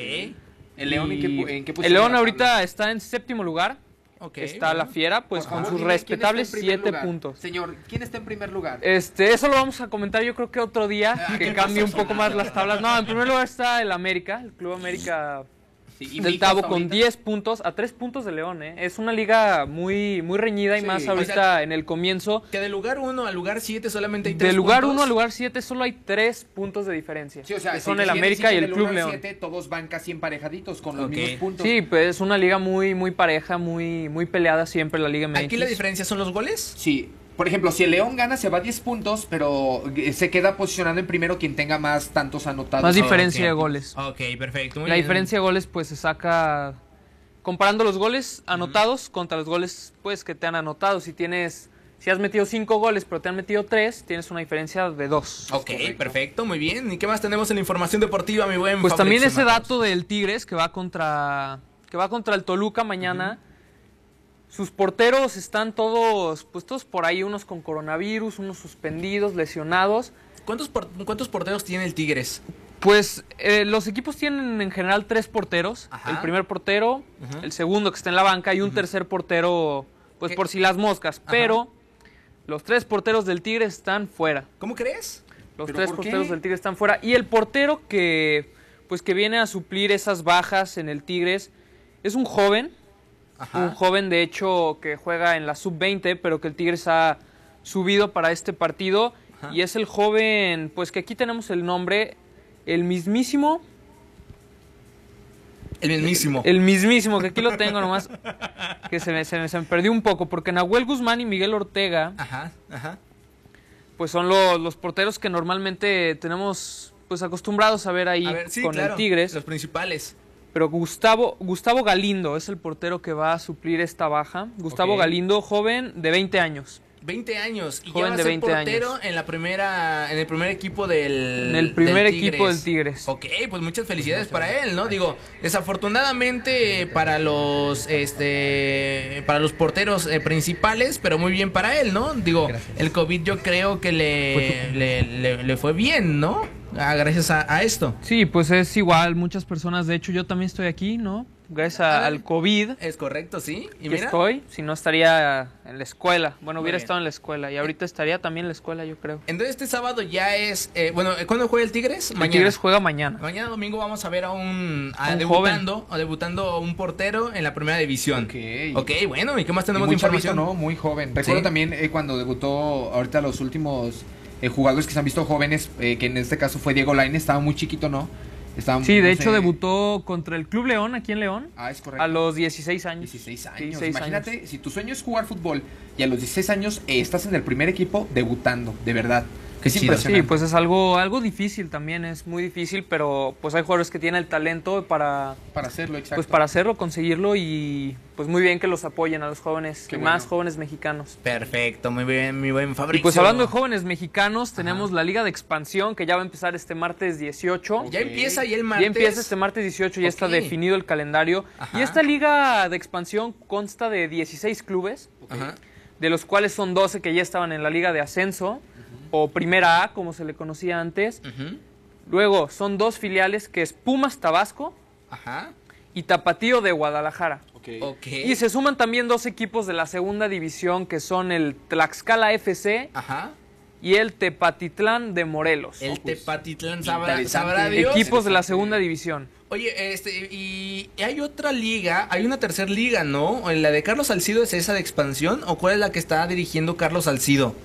¿El León en qué, pu- en qué posición El León ahorita está en séptimo lugar. Ok, está la. Fiera, pues Por con favor, sus dime, ¿quién está en respetables siete lugar? puntos. Señor, ¿quién está en primer lugar? Este, eso lo vamos a comentar yo creo que otro día, Ah, que ¿qué cambie un poco más las tablas. No, en primer lugar está el América, el Club América Sí, del Tabo con ahorita. 10 puntos a 3 puntos de León, ¿eh? Es una liga muy, muy reñida y Sí, más o ahorita sea, en el comienzo. Que del lugar 1 al lugar 7 solamente hay 3 De lugar puntos. 1 al lugar 7 solo hay 3 puntos de diferencia. Sí, o sea, que son el América y el Club León. siete, todos van casi emparejaditos con los Ok. mismos puntos. Sí, pues es una liga muy, muy pareja, muy, muy peleada siempre la Liga MX. Aquí la diferencia son los goles. Sí. Por ejemplo, si el León gana, se va a 10 puntos, pero eh, se queda posicionando en primero quien tenga más tantos anotados. Más diferencia de goles. Ok, perfecto. muy La bien. diferencia de goles pues se saca comparando los goles anotados contra los goles pues que te han anotado. Si tienes si has metido 5 goles pero te han metido 3, tienes una diferencia de 2. Ok, perfecto, muy bien. ¿Y qué más tenemos en la información deportiva, mi buen Pues también ese Matos? dato del Tigres que va contra que va contra el Toluca mañana. Sus porteros están todos pues todos por ahí, unos con coronavirus, unos suspendidos, lesionados. ¿Cuántos, por- ¿Cuántos porteros tiene el Tigres? Pues eh, los equipos tienen en general tres porteros. Ajá. El primer portero, el segundo que está en la banca y un tercer portero, pues ¿Qué? por si las moscas. Pero los tres porteros del Tigre están fuera. ¿Cómo crees? Los ¿Pero tres por qué? porteros del Tigre están fuera. Y el portero que, pues que viene a suplir esas bajas en el Tigres es un joven. Un joven, de hecho, que juega en la sub-20, pero que el Tigres ha subido para este partido. Y es el joven, pues que aquí tenemos el nombre, el mismísimo. El mismísimo. El mismísimo, que aquí lo tengo nomás. Que se me, se me- se me perdió un poco, porque Nahuel Guzmán y Miguel Ortega, Ajá, ajá. pues son los, los porteros que normalmente tenemos pues acostumbrados a ver ahí A ver, sí, con claro, el Tigres. Los principales. Pero Gustavo, Gustavo Galindo es el portero que va a suplir esta baja. Gustavo. Galindo, joven de 20 años. 20 años. Y Joven ya va a de ser 20 portero años. en la primera, en el primer equipo del En el primer del equipo del Tigres. Ok, pues muchas felicidades para él, ¿no? Digo, desafortunadamente para los este para los porteros eh, principales, pero muy bien para él, ¿no? Digo, el COVID yo creo que le, le, le- le fue bien, ¿no? Ah, gracias a, a esto. Sí, pues es igual. Muchas personas, de hecho, yo también estoy aquí, ¿no? Gracias a- A ver. al COVID. Es correcto, sí. Y que mira, estoy, si no estaría en la escuela. Bueno, Muy hubiera bien. estado en la escuela y ahorita estaría también en la escuela, yo creo. entonces este sábado ya es, eh, bueno, ¿cuándo juega el Tigres? El Tigres juega mañana. Mañana domingo vamos a ver a un, a Un debutando, a debutando un portero en la primera división. Ok. Ok, bueno, ¿y qué más tenemos muy de información? chavito, ¿no? Muy joven. Recuerdo Sí. también eh, cuando debutó ahorita los últimos eh, jugadores que se han visto jóvenes, eh, que en este caso fue Diego Lainez, estaba muy chiquito, ¿no? Estaba, Sí, de no hecho sé- debutó contra el Club León, aquí en León, Ah, es correcto. a los 16 años. 16 años. 16 Imagínate, años. si tu sueño es jugar fútbol y a los 16 años eh, estás en el primer equipo debutando, de verdad. Que es chido. impresionante. Sí, pues es algo, algo difícil también, es muy difícil, pero pues hay jugadores que tienen el talento para, Para hacerlo, exacto. pues para hacerlo, conseguirlo y pues muy bien que los apoyen a los jóvenes, Qué y más bueno. jóvenes mexicanos. Perfecto, muy bien, mi buen Y Fabricio. pues hablando de jóvenes mexicanos, tenemos la Liga de Expansión que ya va a empezar este martes 18. Ya empieza y el martes. Ya empieza este martes 18, ya está definido el calendario. Ajá. Y esta liga de expansión consta de 16 clubes, Ajá. de los cuales son 12 que ya estaban en la liga de ascenso, o Primera A, como se le conocía antes. Luego son dos filiales que es Pumas Tabasco Ajá. y Tapatío de Guadalajara. Y se suman también dos equipos de la segunda división que son el Tlaxcala FC Ajá. y el Tepatitlán de Morelos. El Tepatitlán sabrá, interesante. sabrá Dios. Equipos de la segunda división. Oye, este, y hay otra liga, hay una tercera liga, ¿no? ¿La de Carlos Salcido es esa de expansión? ¿O cuál es la que está dirigiendo Carlos Salcido?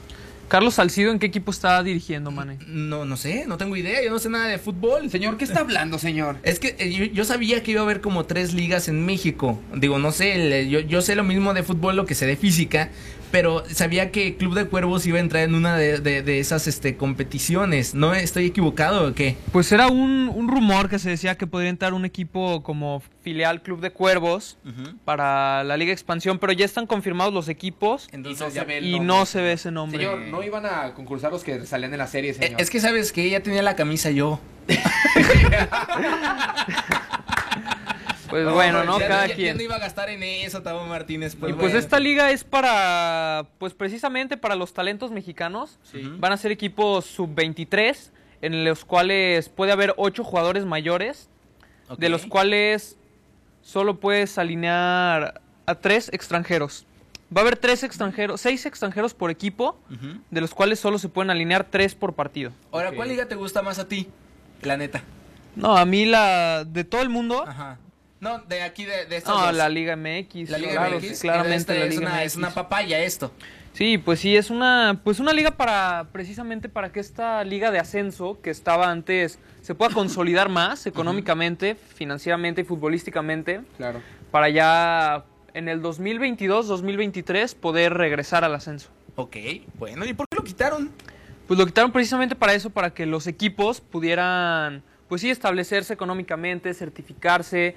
Carlos Salcido, ¿en qué equipo está dirigiendo, Mane? No, no sé, no tengo idea, yo no sé nada de fútbol. Señor, ¿qué está hablando, señor? Es que eh, yo, yo sabía que iba a haber como tres ligas en México. Digo, no sé, el- yo, yo sé lo mismo de fútbol, lo que sé de física. Pero sabía que Club de Cuervos iba a entrar en una de, de- de esas este, competiciones. ¿No estoy equivocado o qué? Pues era un, un rumor que se decía que podría entrar un equipo como filial Club de Cuervos para la Liga Expansión, pero ya están confirmados los equipos Entonces, no se y no se ve ese nombre. Señor, no iban a concursar los que salían en la serie, Eh, señor. Es que sabes que ya tenía la camisa yo. Pues bueno, ¿no? Ya Cada ya- ya quien. no iba a gastar en eso, Tabo Martínez. Y Pues, pues bueno. esta liga es para, pues precisamente para los talentos mexicanos. Van a ser equipos sub-23, en los cuales puede haber ocho jugadores mayores, de los cuales solo puedes alinear a tres extranjeros. Va a haber tres extranjeros, seis extranjeros por equipo, de los cuales solo se pueden alinear tres por partido. Ahora. ¿cuál liga te gusta más a ti? La neta. No, a mí la de todo el mundo, Ajá. No, de aquí, de, de no, la Liga MX, La Liga claro, MX, claramente esta la es Liga una, MX. es una papaya esto. Sí, pues sí, es una, pues una liga para, precisamente para que esta liga de ascenso que estaba antes se pueda consolidar más económicamente, financieramente y futbolísticamente, Claro. para ya en el 2022-2023 poder regresar al ascenso. Ok, bueno, ¿y por qué lo quitaron? Pues lo quitaron precisamente para eso, para que los equipos pudieran, pues sí, establecerse económicamente, certificarse,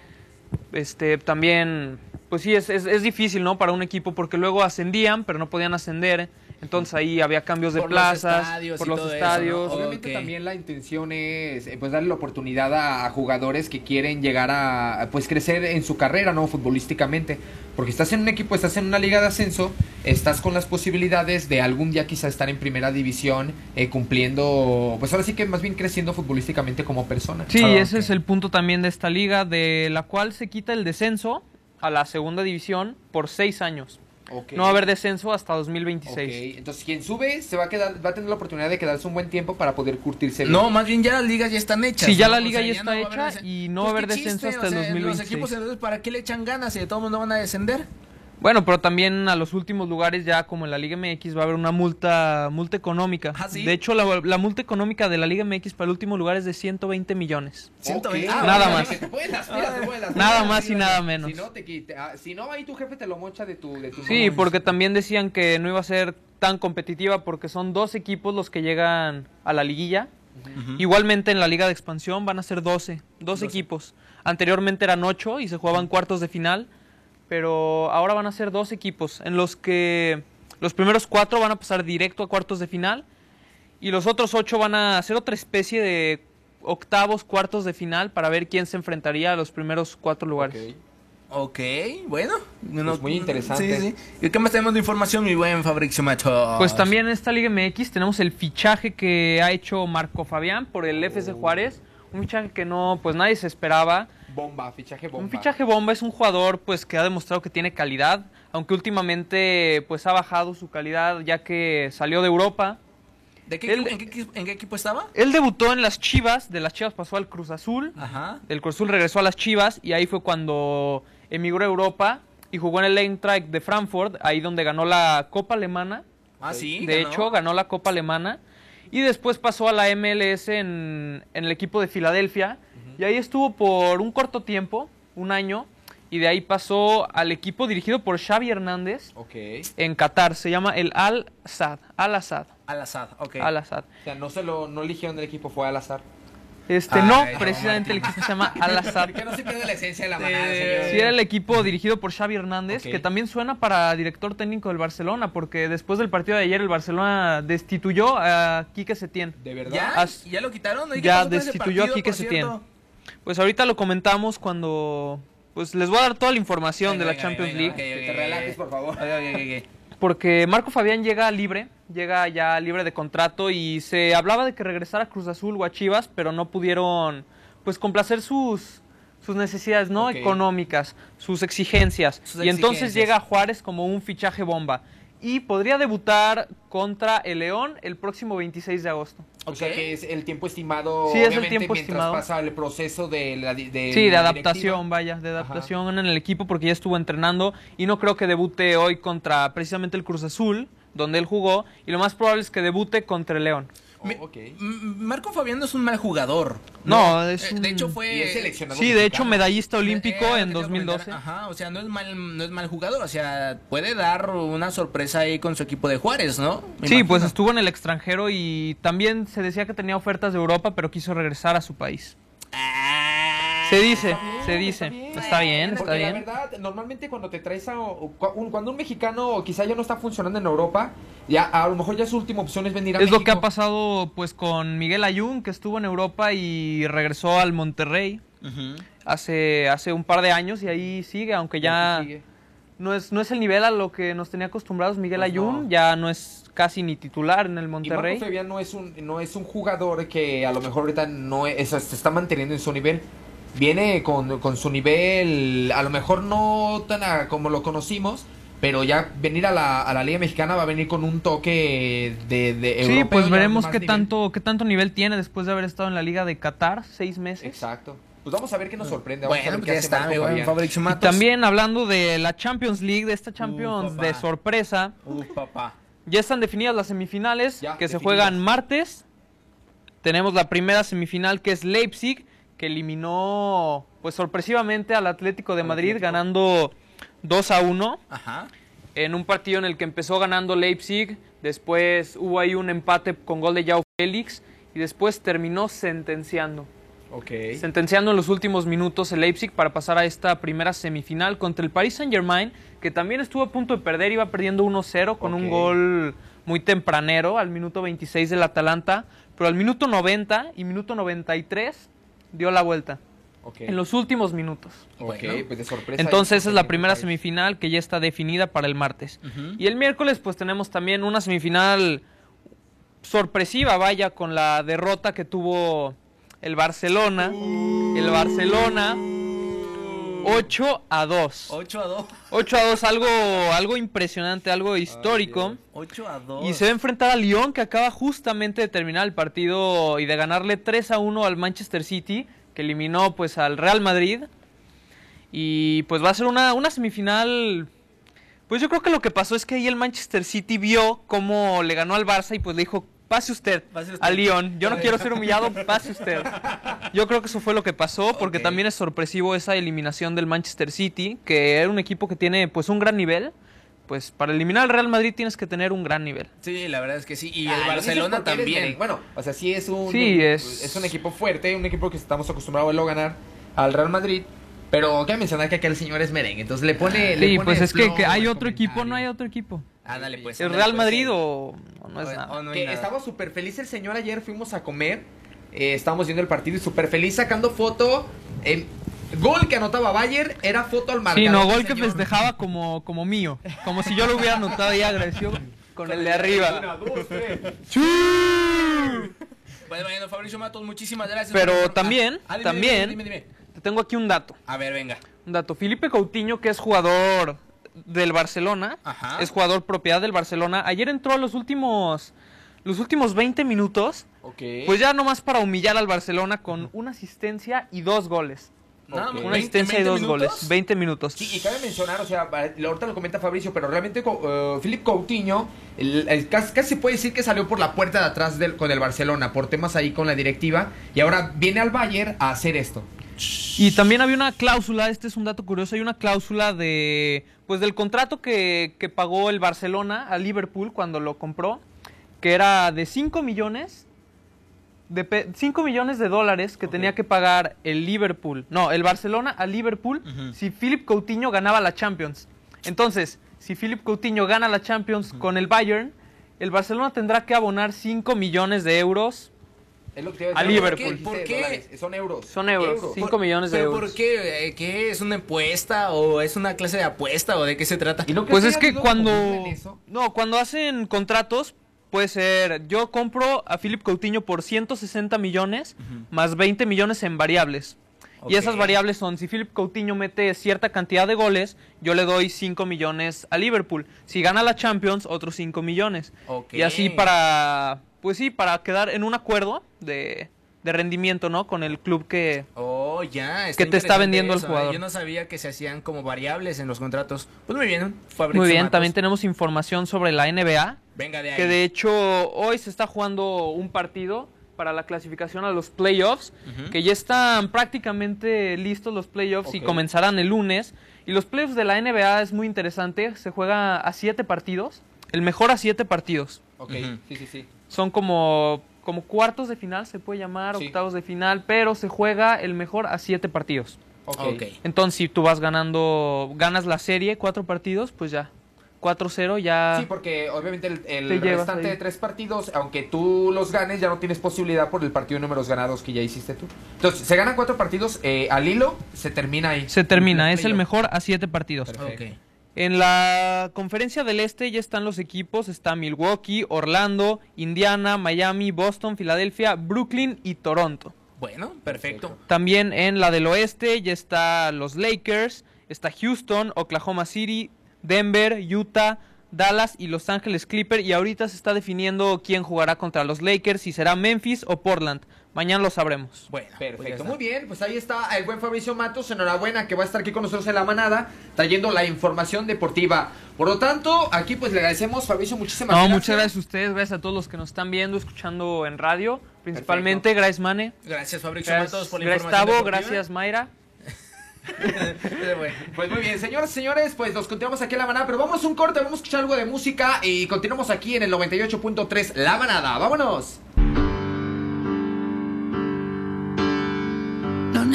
este, también, pues sí, es, es, es difícil, ¿no? Para un equipo, porque luego ascendían, pero no podían ascender, entonces ahí había cambios de Por los plazas, estadios por los eso, estadios. ¿no? Obviamente también la intención es eh, pues darle la oportunidad a, a jugadores que quieren llegar a pues crecer en su carrera, ¿no? Futbolísticamente. Porque estás en un equipo, estás en una liga de ascenso, estás con las posibilidades de algún día quizá estar en primera división, eh, cumpliendo, pues ahora sí que más bien creciendo futbolísticamente como persona. Sí, Ah, ese es el punto también de esta liga, de la cual se quita el descenso a la segunda división por seis años. Ok. No va a haber descenso hasta Ok, 2026. entonces quien sube se va a quedar, va a tener la oportunidad de quedarse un buen tiempo para poder curtirse bien. No, más bien ya las ligas ya están hechas. Sí, ya ¿no? la O liga sea, ya ya está no hecha y no Pues va a haber qué descenso chiste, hasta el o sea, 2026. Los equipos entonces, ¿para qué le echan ganas si de todos modos no van a descender? Bueno, pero también a los últimos lugares ya como en la Liga MX va a haber una multa multa económica. ¿Ah, sí? De hecho, la, la multa económica de la Liga MX para el último lugar es de 120 millones. Ok. 120. Ah, Nada más. Nada más y nada menos. Si no, te quite- ah, si no, ahí tu jefe te lo mocha de tu... De tu Sí, porque también decían que no iba a ser tan competitiva porque son dos equipos los que llegan a la liguilla. Igualmente en la liga de expansión van a ser 12, dos equipos. Anteriormente eran 8 y se jugaban cuartos de final, pero ahora van a ser dos equipos en los que los primeros cuatro van a pasar directo a cuartos de final y los otros ocho van a hacer otra especie de octavos, cuartos de final para ver quién se enfrentaría a los primeros cuatro lugares. Ok, bueno. Pues muy interesante. Sí, sí. ¿Y qué más tenemos de información, mi buen Fabricio Macho? Pues también en esta Liga MX tenemos el fichaje que ha hecho Marco Fabián por el FC Juárez. Un fichaje que no, pues nadie se esperaba. Bomba, fichaje bomba. Un fichaje bomba es un jugador pues que ha demostrado que tiene calidad, aunque últimamente pues ha bajado su calidad ya que salió de Europa. ¿De qué, él- equipo- en, qué, equipo- en qué equipo estaba? Él debutó en las Chivas, de las Chivas pasó al Cruz Azul, Ajá. del Cruz Azul regresó a las Chivas y ahí fue cuando emigró a Europa y jugó en el Eintracht de Frankfurt, ahí donde ganó la Copa Alemana. Ah, sí. De ganó. hecho, ganó la Copa Alemana. Y después pasó a la MLS en, en el equipo de Filadelfia. Y ahí estuvo por un corto tiempo, un año. Y de ahí pasó al equipo dirigido por Xavi Hernández Ok. en Qatar. Se llama el Al-Sad. Al-Assad. Al azar, ok. Al-Assad. O sea, no se lo no eligieron del equipo, fue al azar. Este, Ay, no, no, precisamente el equipo se llama Al-Assad. No se pierde la esencia de la manada. Sí, era el equipo dirigido por Xavi Hernández, que también suena para director técnico del Barcelona, porque después del partido de ayer el Barcelona destituyó a Quique Setién. ¿De verdad? ¿Ya? ¿Ya lo quitaron? ¿Y qué ya destituyó a partido, Quique por Setién. Pues ahorita lo comentamos cuando... Pues les voy a dar toda la información Venga, de la venga, Champions venga, League. Que te relajes, por favor. Porque Marco Fabián llega libre, llega ya libre de contrato y se hablaba de que regresara a Cruz Azul o a Chivas, pero no pudieron pues complacer sus, sus necesidades no económicas, sus exigencias. Sus y entonces llega a Juárez como un fichaje bomba. Y podría debutar contra el León el próximo 26 de agosto. O sea, que es el tiempo estimado, Sí, es el obviamente, tiempo mientras estimado. pasa el proceso de la de Sí, de la adaptación, directiva. vaya, de adaptación en el equipo porque ya estuvo entrenando y no creo que debute hoy contra precisamente el Cruz Azul, donde él jugó, y lo más probable es que debute contra el León. Me- M- Marco Fabián no es un mal jugador. No, es Eh, De un- hecho fue... Es seleccionado Sí, de hecho, medallista Eh, olímpico eh, en te iba a 2012. comentar, Ajá, o sea, no es mal, no es mal jugador, o sea, puede dar una sorpresa ahí con su equipo de Juárez, ¿no? Me Sí, imagino. pues estuvo en el extranjero y también se decía que tenía ofertas de Europa, pero quiso regresar a su país. Se dice, se dice. Está bien, está Porque la bien. verdad, normalmente cuando te traes a un- cuando un mexicano quizá ya no está funcionando en Europa, ya a lo mejor ya su última opción es venir a Es lo que ha pasado pues con Miguel Ayun, que estuvo en Europa y regresó al Monterrey hace, hace un par de años y ahí sigue, aunque ya Sigue. no es, no es el nivel a lo que nos tenía acostumbrados Miguel Pues Ayun, no. ya no es casi ni titular en el Y Monterrey. Marco Fabián no es un no es un jugador que a lo mejor ahorita no es, se está manteniendo en su nivel. Viene con, con su nivel, a lo mejor no tan a- como lo conocimos, pero ya venir a la, a la Liga Mexicana va a venir con un toque de, de Sí, europeo, pues veremos qué nivel. tanto, qué tanto nivel tiene después de haber estado en la Liga de Qatar seis meses. Exacto. Pues vamos a ver qué nos sorprende. Vamos a Bueno, ver pues qué ya hace está, mi buen. Fabricio Y Matos. también hablando de la Champions League, de esta Champions de sorpresa, Uh, papá. ya están definidas las semifinales Ya, que se juegan martes. Tenemos la primera semifinal que es Leipzig, que eliminó pues sorpresivamente al Atlético de Madrid ganando 2 a 1 Ajá. en un partido en el que empezó ganando Leipzig, después hubo ahí un empate con gol de Joao Félix y después terminó sentenciando. Sentenciando en los últimos minutos el Leipzig para pasar a esta primera semifinal contra el Paris Saint-Germain, que también estuvo a punto de perder, iba perdiendo 1-0 con un gol muy tempranero al minuto 26 del Atalanta, pero al minuto 90 y minuto 93 dio la vuelta en los últimos minutos. Ok, pues de sorpresa. Entonces esa es la primera semifinal que ya está definida para el martes. Y el miércoles pues tenemos también una semifinal sorpresiva, vaya, con la derrota que tuvo el Barcelona. El Barcelona 8 a 2. 8 a 2. 8 a 2, algo, algo impresionante, algo histórico. 8 a 2. Y se va a enfrentar a Lyon, que acaba justamente de terminar el partido y de ganarle 3 a 1 al Manchester City, que eliminó pues al Real Madrid. Y pues va a ser una, una semifinal. Pues yo creo que lo que pasó es que ahí el Manchester City vio cómo le ganó al Barça y pues le dijo, pase usted, Pase usted. al Lyon. Yo no quiero ser humillado, pase usted. Yo creo que eso fue lo que pasó, porque también es sorpresivo esa eliminación del Manchester City, que era un equipo que tiene pues un gran nivel. Pues para eliminar al Real Madrid tienes que tener un gran nivel. Sí, la verdad es que sí. Y Ah, el lo dices Barcelona eres también. Bueno, o sea, sí es un, Sí, un- es- es un equipo fuerte, un equipo que estamos acostumbrados a verlo ganar al Real Madrid. Pero cabe mencionar que aquel señor es merengue, entonces le pone. le Sí, pone pues es que, que hay otro equipo, no hay otro equipo. Ándale, pues. ¿Es ándale, Real pues, Madrid o o no es O- nada? o no hay Que nada. estaba súper feliz el señor ayer, fuimos a comer, eh, estábamos viendo el partido y súper feliz sacando foto. El gol que anotaba Bayer era foto al marcador. Sí, no, gol que señor. festejaba como, como mío. Como si yo lo hubiera anotado y agradeció con el de arriba. Una, dos, tres. Bueno, bueno, Fabricio Matos, muchísimas gracias. Pero por- también, Ah, dime, también- Dime, dime, dime. Te tengo aquí un dato. A ver, venga. Un dato. Felipe Coutinho, que es jugador del Barcelona, Ajá. es jugador propiedad del Barcelona. Ayer entró a los últimos, los últimos 20 minutos, Ok. pues ya nomás para humillar al Barcelona con una asistencia y dos goles. Nada Una 20 asistencia y dos 20 goles. minutos. 20 minutos. Sí, y cabe mencionar, o sea, ahorita lo comenta Fabricio, pero realmente uh, Philip Coutinho el- el- casi, casi se puede decir que salió por la puerta de atrás del, con el Barcelona, por temas ahí con la directiva, y ahora viene al Bayern a hacer esto. Y también había una cláusula, este es un dato curioso, hay una cláusula de pues del contrato que, que pagó el Barcelona a Liverpool cuando lo compró, que era de 5 millones de pe- 5 millones de dólares que tenía que pagar el Liverpool, no, el Barcelona a Liverpool si Philip Coutinho ganaba la Champions. Entonces, si Philip Coutinho gana la Champions con el Bayern, el Barcelona tendrá que abonar 5 millones de euros. Es lo que te iba A decir, Liverpool. ¿Por qué? Son euros. Son euros, cinco Por- millones de ¿Pero euros. por qué? Eh, ¿Qué es una apuesta o es una clase de apuesta o de qué se trata? ¿Y no crees Pues que es que cuando no, cuando hacen contratos puede ser yo compro a Philip Coutinho por 160 millones más 20 millones en variables. Y esas variables son si Philip Coutinho mete cierta cantidad de goles, yo le doy 5 millones a Liverpool. Si gana la Champions, otros 5 millones. Y así para pues sí, para quedar en un acuerdo de, de rendimiento, ¿no? Con el club que Oh, ya. Que te está vendiendo el eso, jugador. Yo no sabía que se hacían como variables en los contratos. Pues muy bien, Fabricio Muy bien, Matos. también tenemos información sobre la NBA. Venga de ahí. que de hecho hoy se está jugando un partido para la clasificación a los playoffs, que ya están prácticamente listos los playoffs y comenzarán el lunes. Y los playoffs de la NBA es muy interesante, se juega a siete partidos, el mejor a siete partidos. Ok, sí, sí, sí. Son como, como cuartos de final, se puede llamar, Sí. octavos de final, pero se juega el mejor a siete partidos. Ok. Ok. Entonces, si tú vas ganando, ganas la serie, cuatro partidos, pues ya, 4-0 ya... Sí, porque obviamente el, el restante ahí. de tres partidos, aunque tú los ganes, ya no tienes posibilidad por el partido de números ganados que ya hiciste tú. Entonces, se ganan cuatro partidos eh, al hilo, se termina ahí. Se termina, es el mejor a siete partidos. Perfecto. En la conferencia del este ya están los equipos, está Milwaukee, Orlando, Indiana, Miami, Boston, Filadelfia, Brooklyn y Toronto. Bueno, perfecto. También en la del oeste ya está los Lakers, está Houston, Oklahoma City, Denver, Utah, Dallas y Los Ángeles Clippers y ahorita se está definiendo quién jugará contra los Lakers, si será Memphis o Portland. Mañana lo sabremos. Bueno, pues Perfecto, muy bien, pues ahí está el buen Fabricio Matos, enhorabuena que va a estar aquí con nosotros en la manada, trayendo la información deportiva. Por lo tanto, aquí pues le agradecemos, Fabricio, muchísimas No, gracias. muchas gracias a ustedes, gracias a todos los que nos están viendo, escuchando en radio, principalmente gracias Mane, Gracias, Fabricio gracias, Matos, por la gracias información Tavo, deportiva. gracias Mayra. Bueno, pues muy bien, señoras y señores, pues nos continuamos aquí en la manada, pero vamos a un corte, vamos a escuchar algo de música y continuamos aquí en el 98.3 La Manada. ¡Vámonos!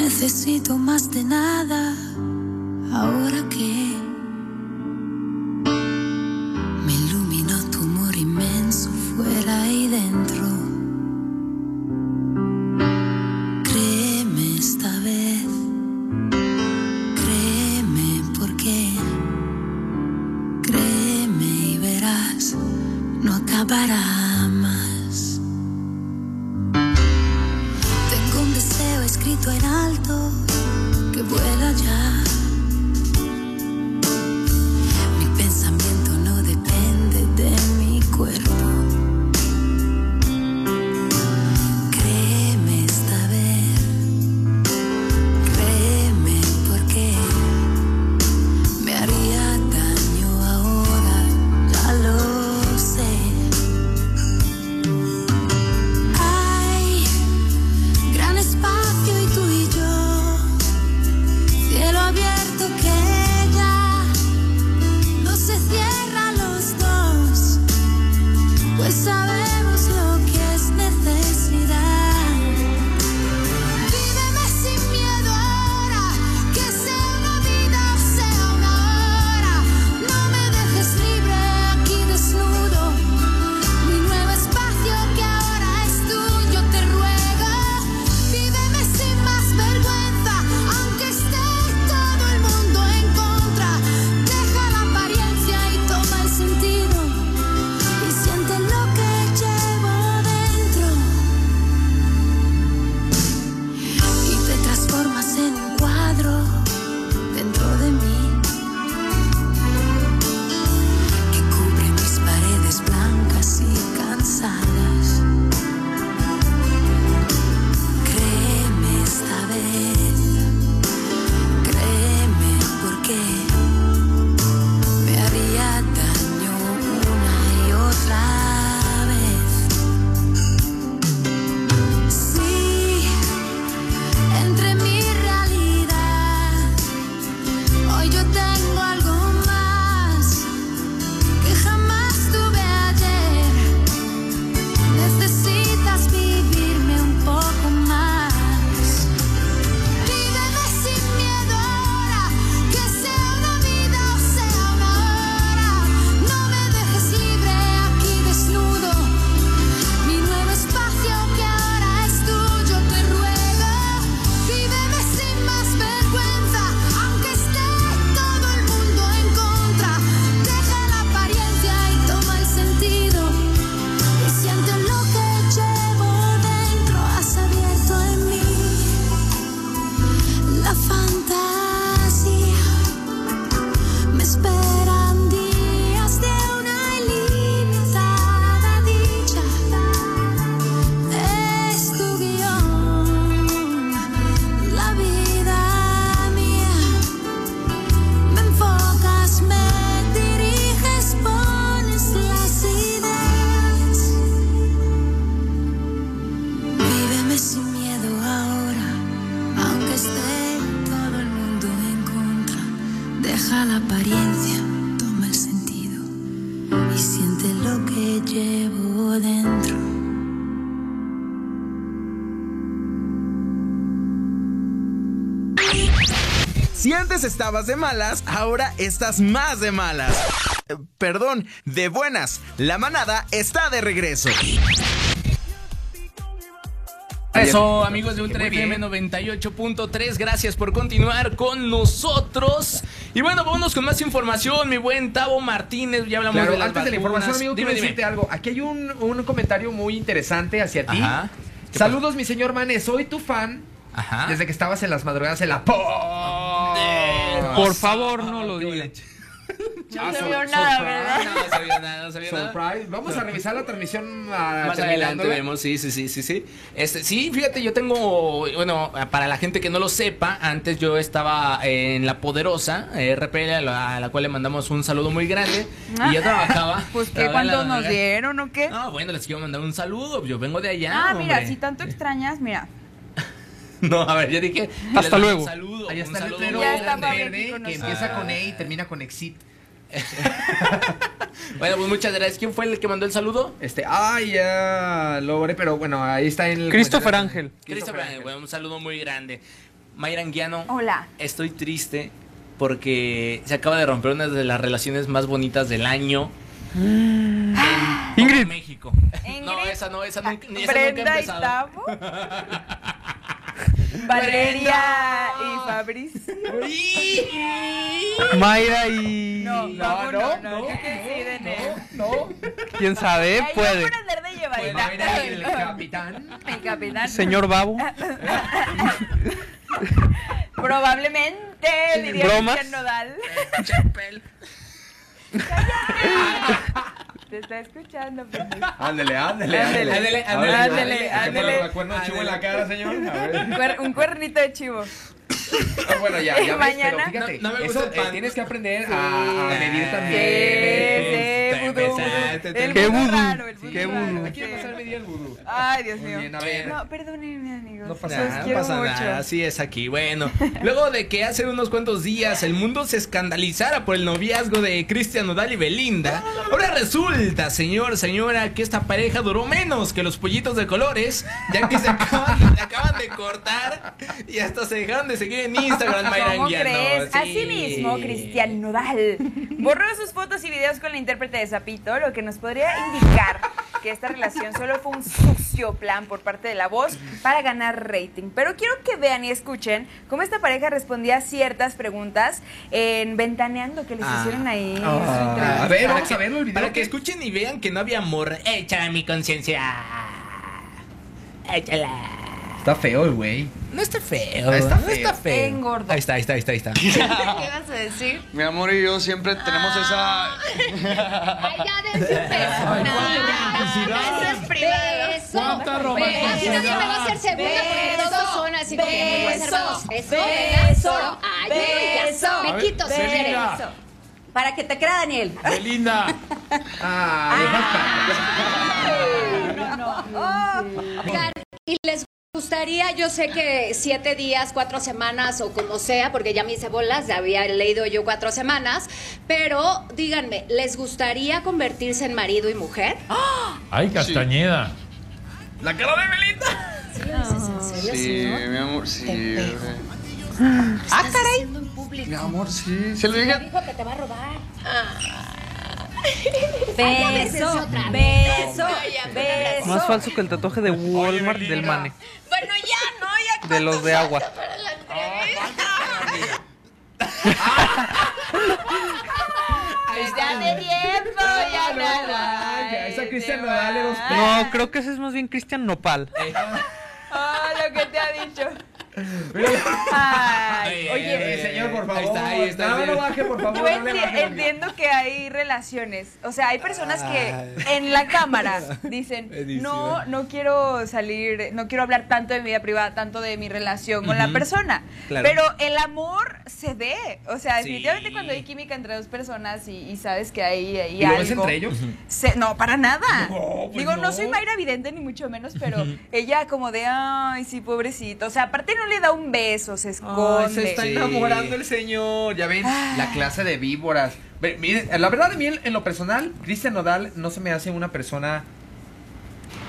Necesito más de nada ahora que me iluminó tu amor inmenso fuera y dentro. Créeme esta vez, créeme porque créeme y verás, no acabará antes estabas de malas, ahora estás más de malas. Eh, Perdón, de buenas. La manada está de regreso. Eso, amigos de Ultra. FM 98.3, gracias por continuar con nosotros. Y bueno, vámonos con más información, mi buen Tavo Martínez. Ya hablamos Claro, de las antes de la información, amigo, quiero Dime, dime. decirte algo. Aquí hay un, un comentario muy interesante hacia ti. Ajá. ¿Qué Saludos, mi señor Mane. Soy tu fan. Ajá. Desde que estabas en las madrugadas en la po. Por favor, no lo digan. No se vio nada, ¿verdad? No sabía nada, no sabía nada. Surprise. Vamos a revisar la transmisión ah, Más adelante vemos, sí, sí, sí, sí, sí. Este, sí, fíjate, yo tengo, bueno, para la gente que no lo sepa, antes yo estaba en La Poderosa, RPL, a la, a la cual le mandamos un saludo muy grande. Y yo trabajaba. Pues que cuántos nos dieron o qué. No, bueno, les quiero mandar un saludo, yo vengo de allá, Ah, mira, si tanto extrañas, mira. No, a ver, yo dije. Hasta luego. Un saludo, Ahí un está el saludo letrero Ya verde que empieza con E y termina con Exit. Bueno, pues muchas gracias. ¿Quién fue el que mandó el saludo? Este, ay, ya lo borré, pero bueno, ahí está en el. Christopher. Ángel. Christopher, Ángel. bueno, un saludo muy grande. Mayra Anguiano, Hola. estoy triste porque se acaba de romper una de las relaciones más bonitas del año. En todo Ingrid. México. Ingrid. No, esa no, esa nunca, esa nunca ha empezado. Valeria y Fabricio. Mayra y. No, No, no, no, no, no. ¿Qué deciden él? No, ¿Quién sabe? Ay, Puede. el capitán. El capitán. Señor Babo. Probablemente, diría Nodal. Te está escuchando, pendejo. Ándele, ándele, Ándele, ándele. ándele, ándele, ¿qué ándele. de chivo en la cara, señor? A ver. Un cuer- Un cuernito de chivo. Ah, bueno, ya, ya ves, Mañana- pero fíjate, No, no me eso gusta el eh, tienes que aprender a, a medir Sí, también. sí, vudú, vudú. empezaste, El Qué vudú vudú. raro, el vudú Qué raro, vudú. Aquí sí. pasar a medir el vudú. Ay, Dios Muy mío. bien, a ver. No, perdónenme, amigos. No pasa Nah, no pasa mucho. nada, así es aquí. Bueno, luego de que hace unos cuantos días el mundo se escandalizara por el noviazgo de Cristian Nodal y Belinda, ahora resulta, señor, señora, que esta pareja duró menos que los pollitos de colores, ya que se acaban, acaban de cortar y hasta se dejaron de seguir en Instagram, Mayra ¿Cómo crees? Sí. Asimismo, Cristian Nodal borró sus fotos y videos con la intérprete de Zapito, lo que nos podría indicar que esta relación solo fue un sucio plan por parte de la voz para ganar rating. Pero quiero que vean y escuchen cómo esta pareja respondía a ciertas preguntas en Ventaneando que les Ah. hicieron ahí. Ah, entrevista. a ver, Para vamos que- a verlo el video. Para que que- escuchen y vean que no había amor. Échala mi conciencia. Échala. Está feo el güey. No está feo. Está no feo. está feo. Engordo. Ahí está, ahí está, ahí está, ahí está. ¿Qué ibas a decir? Mi amor y yo siempre tenemos esa. Ay, ya. No, ya. Eso es privado. Beso. Cuánta Beso. romanticidad. Así nadie me va a hacer segunda porque Beso. todos son así como muy buenos Beso. Beso. Beso. Ay. Me quito si quieres. Para que te crea Daniel. Belinda. Ah, No, no, no. Oigan, Y les gustaría, yo sé que siete días, cuatro semanas o como sea, porque ya me hice bolas, ya había leído yo cuatro semanas, pero díganme, ¿les gustaría convertirse en marido y mujer? Ay, Castañeda. La cara de Belinda. ¿Sí lo dices en serio, Sí, no? mi amor, sí. Te. Ah, caray. Mi amor, sí. Se lo Me dije. dijo que te va a robar. Beso, beso, beso. Más falso que el tatuaje de Walmart del Mane. Bueno, ya, no, ya. De los de agua. Para la entrevista. Pues ya de tiempo, ya nada. esa Cristian te Nodal era va. oscura. No, creo que ese es más bien Cristian Nopal. Ah, lo que te ha dicho. Ay, oye, señor, por favor. Ahí está, ahí está, No, no baje, por favor. Yo no le enti- baje, entiendo que hay relaciones, o sea, hay personas que en la cámara dicen, Edición. no, no quiero salir, no quiero hablar tanto de mi vida privada, tanto de mi relación con la persona, Claro. pero el amor se ve, o sea, Sí. definitivamente cuando hay química entre dos personas y, y sabes que hay, hay ¿Y lo algo. ves entre ellos? se- no, para nada. No, pues Digo, no. no. soy Mayra Vidente ni mucho menos, pero ella como de, ay, sí, pobrecito. O sea, aparte no le da un beso, se esconde. Ay, se está Sí. enamorando el señor. Ya ven, la clase de víboras. Miren, la verdad de mí, en lo personal, Cristian Nodal no se me hace una persona.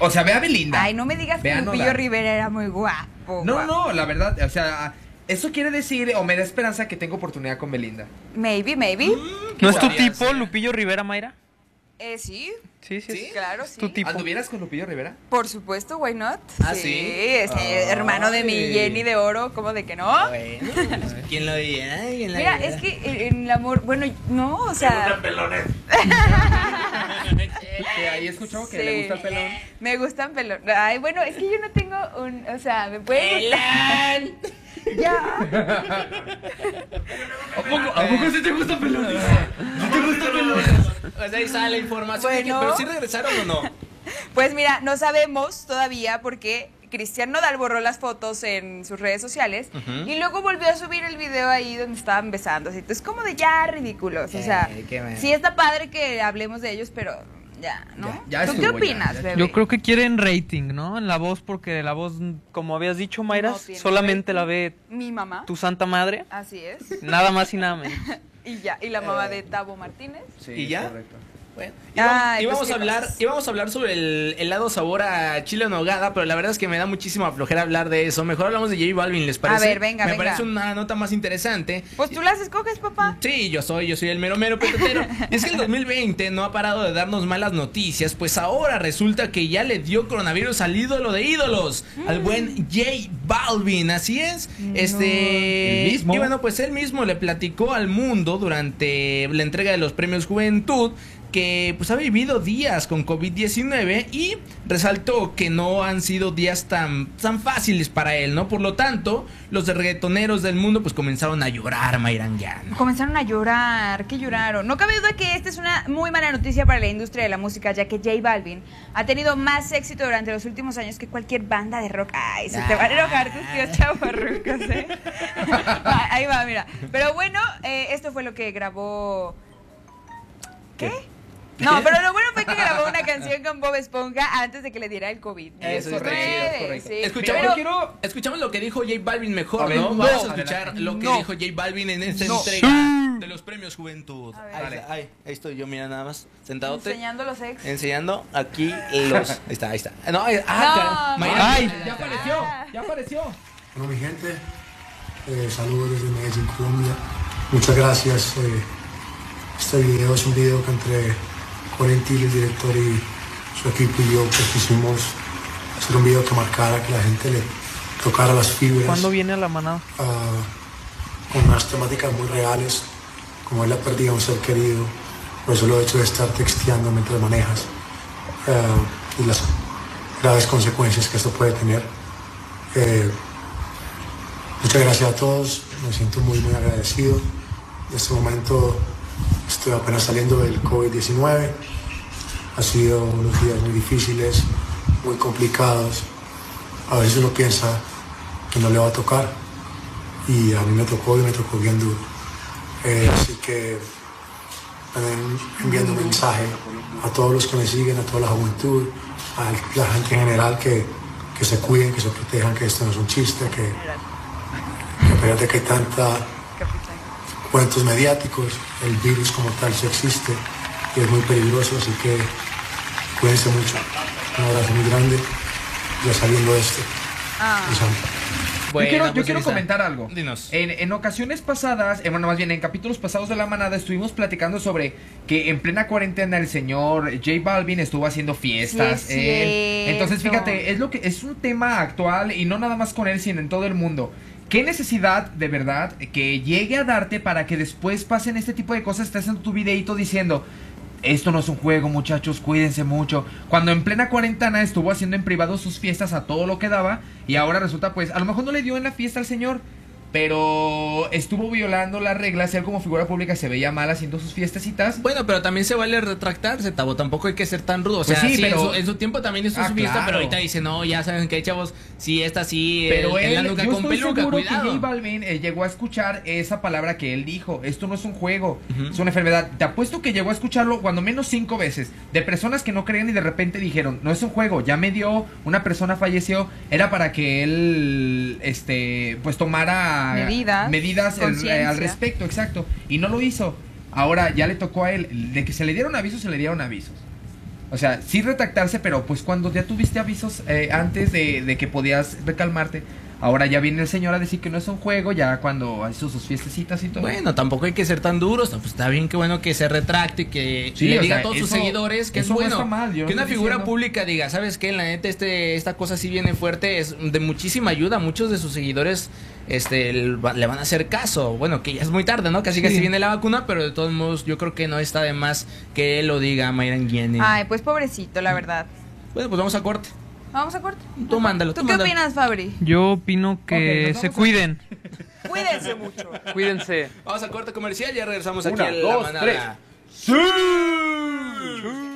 O sea, ve a Belinda. Ay, no me digas que Lupillo Nodal. Rivera era muy guapo. No, guapo. no, la verdad, o sea, Eso quiere decir, o me da esperanza que tengo oportunidad con Belinda. Maybe, maybe. ¿No es tu tipo, Lupillo Rivera Mayra? Eh, sí. Sí, sí. Claro, sí. Tu tipo. ¿Anduvieras con Lupillo Rivera? Por supuesto, why not? ¿Ah, sí? es eh, Ay. hermano de mi Jenny de oro, ¿cómo de que no? Bueno, pues, ¿quién lo diría? ¿Quién lo Mira, es que en en el amor, bueno, no, o sea, Que ahí he escuchado que Sí. le gusta el pelón. me gustan pelón. Ay, bueno, es que yo no tengo un, o sea, me puede gustar. ya. ¿A poco, ¿A poco sí te gusta pelón? ¿Sí te gusta Pues ahí sale la información. que-. ¿Pero sí regresaron o no? Pues mira, no sabemos todavía porque Cristian Nodal borró las fotos en sus redes sociales y luego volvió a subir el video ahí donde estaban besándose. Entonces, como de ya ridículos. O sea, sí está padre que hablemos de ellos, pero ya, ¿no? Ya- ya ¿Tú estuvo, qué opinas, ya. bebé? Yo creo que quieren rating, ¿no? En la voz, porque la voz, como habías dicho, Mayra, No solamente rating. la ve Mi mamá. tu santa madre. Así es. Nada más y nada menos. Y ya, y la mamá de Tabo Martínez. ¿Y ya? Correcto. Bueno, Ay, íbamos, pues, a ¿qué hablar, más? íbamos a hablar sobre el helado sabor a chile en nogada, pero la verdad es que me da muchísima flojera hablar de eso. Mejor hablamos de J Balvin, ¿les parece? ver, venga, Me venga. parece una nota más interesante. Pues tú las escoges, papá. Sí, yo soy, yo soy el mero mero petetero. Y es que el 2020 no ha parado de darnos malas noticias, pues ahora resulta que ya le dio coronavirus al ídolo de ídolos, al buen J Balvin, así es. Este El mismo. Y bueno, pues él mismo le platicó al mundo durante la entrega de los premios Juventud que pues ha vivido días con COVID-19 y resaltó que no han sido días tan, tan fáciles para él, ¿no? Por lo tanto, los reggaetoneros del mundo pues comenzaron a llorar, Mayranguiano. Comenzaron a llorar, que lloraron. No cabe duda que esta es una muy mala noticia para la industria de la música, ya que J Balvin ha tenido más éxito durante los últimos años que cualquier banda de rock. Ay, se te van a enojar tus tíos chavorrucos, ¿eh? Ahí va, mira. Pero bueno, eh, esto fue lo que grabó... ¿Qué? No, pero lo bueno fue que grabó una canción con Bob Esponja antes de que le diera el COVID. Eso es correcto, es correcto. sí. Escuchamos, Pero- quiero- escuchamos lo que dijo J Balvin mejor, ver, ¿no? no, Vamos a escuchar adelante. lo que No. dijo J Balvin en esta No. entrega Sí. de los premios Juventud. ver. Ahí, estoy yo, mira nada más, sentadote. Enseñando los ex. Enseñando aquí los. Ahí está, ahí está. No, ah. Mayra- Ay. Ya apareció, ya apareció. Bueno, mi gente, eh, saludos desde Medellín, Colombia. Muchas gracias. eh, este video es un video que entre Corentil, el director y su equipo y yo pues, quisimos hacer un video que marcara, que la gente le tocara las fibras ¿Cuándo viene a la manada? ah, con unas temáticas muy reales, como es la pérdida de un ser querido, por eso lo hecho de estar texteando mientras manejas ah, y las graves consecuencias que esto puede tener. Eh, muchas gracias a todos, me siento muy muy agradecido. En este momento estoy apenas saliendo del COVID-19, ha sido unos días muy difíciles, muy complicados. A veces uno piensa que no le va a tocar y a mí me tocó y me tocó bien duro. Eh, así que enviando un mensaje a todos los que me siguen, a toda la juventud, a la gente en general que, que se cuiden, que se protejan, que esto no es un chiste, que, que de que hay tanta cuentos mediáticos, el virus como tal sí existe y es muy peligroso, así que cuídense mucho. Un abrazo muy grande, ya saliendo de esto. Los amo. Bueno, yo quiero, yo pues quiero ahí está. comentar algo. Dinos. En, en ocasiones pasadas, eh, bueno, más bien en capítulos pasados de la manada, estuvimos platicando sobre que en plena cuarentena el señor J Balvin estuvo haciendo fiestas. Sí, es él. Entonces, cierto. fíjate, es lo que es un tema actual y no nada más con él, sino en todo el mundo. ¿Qué necesidad de verdad que llegue a darte para que después pasen este tipo de cosas? Estás haciendo tu videito diciendo, esto no es un juego, muchachos, cuídense mucho. Cuando en plena cuarentena estuvo haciendo en privado sus fiestas a todo lo que daba y ahora resulta pues, a lo mejor no le dio en la fiesta al señor, pero estuvo violando las reglas, él como figura pública se veía mal haciendo sus fiestecitas. Bueno, pero también se vale retractarse, Tabo. Tampoco hay que ser tan rudo. O Pues sea, sí, sí, pero- en, su, en su tiempo también hizo Ah, su fiesta, claro. pero ahorita dice, no, ya saben que chavos, si esta sí, Pero el- en la él, nuca yo con estoy peluca, seguro cuidado. que J Balvin eh, llegó a escuchar esa palabra que él dijo. Esto no es un juego, es una enfermedad. Te apuesto que llegó a escucharlo cuando menos cinco veces. De personas que no creían y de repente dijeron, no es un juego, ya me dio, una persona falleció. Era para que él, este, pues tomara Medidas, medidas el- conciencia. al respecto, exacto. Y no lo hizo. Ahora ya le tocó a él. De que se le dieron avisos, se le dieron avisos. O sea, sí retractarse, pero pues cuando ya tuviste avisos eh, antes de, de que podías recalmarte, Ahora ya viene el señor a decir que no es un juego, ya cuando hizo sus fiestecitas y todo. Bueno, tampoco hay que ser tan duros. Pues está bien que bueno que se retracte y que Sí, le diga sea, a todos sus seguidores que es bueno. está mal, yo que no una figura diciendo- pública diga, ¿sabes qué? La neta, este, esta cosa sí viene fuerte, es de muchísima ayuda. Muchos de sus seguidores este, le van a hacer caso. Bueno, que ya es muy tarde, ¿no? Casi casi Sí. viene la vacuna, pero de todos modos, yo creo que no está de más que él lo diga, Mayran Guiene. Ay, pues pobrecito, la verdad. Bueno, pues vamos a corte. Vamos a corte. Tú mándalo, ¿Tú tú qué mándalo. opinas, Fabri? Yo opino que se cuiden. Cuídense mucho. Cuídense. Vamos a corte comercial, ya regresamos Una, aquí a la dos, manada. Hoy volví a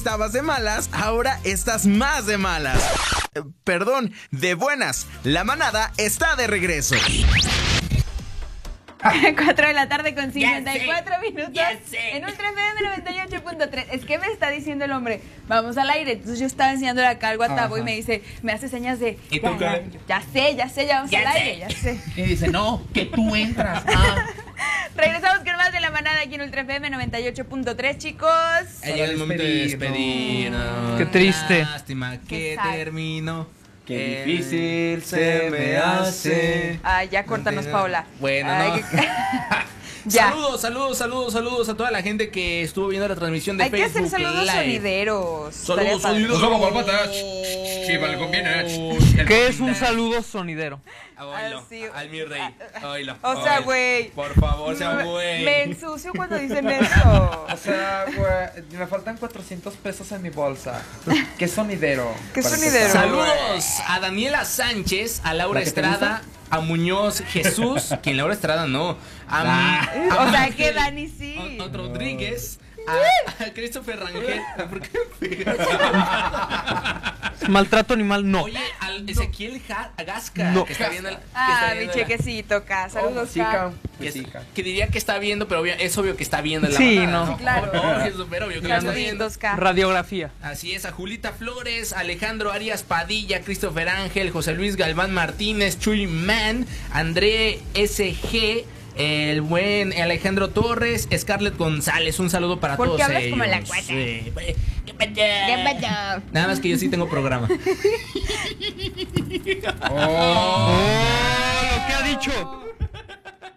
estabas de malas, ahora estás más de malas. Eh, Perdón, de buenas. La manada está de regreso. 4 de la tarde con 54 sé, minutos. ya sé. En un 98.3. Es que me está diciendo el hombre, vamos al aire. Entonces yo estaba enseñándole acá algo a Tabo y me dice, me hace señas de. ¿Y ya, tú qué? ya, ya sé, ya sé, ya vamos Ya al sé. aire, ya sé. Y dice, no, que tú entras. Ah. Regresamos de la manada aquí en Ultra FM 98.3, chicos. Ha llegado el momento de despedirnos. Qué triste. Lástima que terminó. Qué difícil se me hace. Ay, ya córtanos, Paula. Bueno, Ay, no. que- ya. Saludos, saludos, saludos, saludos a toda la gente que estuvo viendo la transmisión de Hay que Facebook hacer saludos Live. sonideros. Saludos, sonidos. Nos vamos. Sí, vale, conviene. ¿Qué es un saludo sonidero? Ah, sí. al mi rey. Oílo, O sea, güey. Por favor, sea güey. Me ensucio cuando dicen eso. O sea, güey, me faltan 400 pesos en mi bolsa. ¿Qué sonidero? ¿Qué sonidero? Saludos a Daniela Sánchez, a Laura ¿La que te Estrada, a Muñoz Jesús, quien Laura Estrada no, a, Ah. a O sea, que Dani sí. Otro Rodríguez, a, a Christopher Rangel. ¿Por qué? Maltrato animal, no. Oye, al Ezequiel Ja- Gasca, No. que está viendo el- que está Ah, mi viendo la- chequecito, K. Saludos, Oh, chica. K. que, Pues es- chica. que diría que está viendo, pero obvia- es obvio que está viendo en la Sí, manada, no. Sí, claro. No, es súper obvio que lo está viendo. Saluditos, K. Radiografía. Así es, a Julita Flores, Alejandro Arias Padilla, Christopher Ángel, José Luis Galván Martínez, Chuy Man, André SG, el buen Alejandro Torres, Scarlett González, un saludo para ¿Por qué todos hablas ellos. como la. Nada más que yo sí tengo programa. Oh, ha dicho.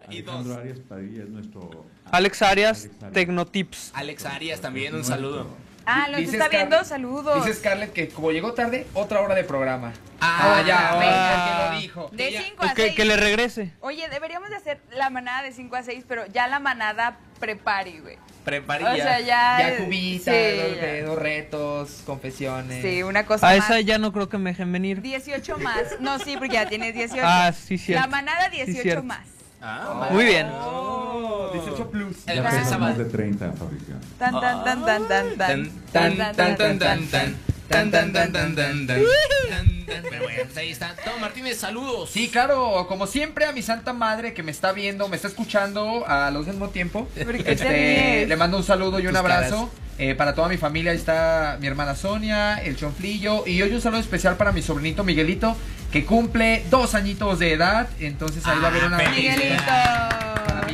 Y dos. Alejandro Arias Padilla es nuestro. Alex Arias, Alex Arias. Tecnotips. Alex Arias también, un saludo. Ah, los Dice está Scar- viendo, saludos. Dice Scarlett que como llegó tarde, otra hora de programa. Ah, ya, venga. que lo dijo. De Ella- 5 a O que, 6. que le regrese. Oye, deberíamos de hacer la manada de 5 a 6, pero ya la manada prepare, güey. Preparilla. O sea, ya. Ya cubita, sí, dos, ya. dedos, retos, confesiones. Sí, una cosa A más. esa ya no creo que me dejen venir. 18 más. No, sí, porque ya tienes 18. Ah, sí, cierto. La manada Sí, 18 cierto. más. Ah, Muy bien. Oh, 18 plus. El Ya pesan más de 30, Fabricio. Tan, tan, tan, tan, tan, Tan, tan. tan, tan, tan, tan, tan. Tan, tan, tan, tan, tan, tan. Tan, tan. Pero bueno, pues ahí está. Tom Martínez, saludos. Sí, claro, como siempre a mi santa madre que me está viendo, me está escuchando a los del mismo tiempo. ¿Por qué te Este, ríes? le mando un saludo y un Tus abrazo. Eh, para toda mi familia ahí está mi hermana Sonia, el chonflillo y hoy un saludo especial para mi sobrinito Miguelito que cumple dos añitos de edad, entonces ahí va a haber una Miguelito.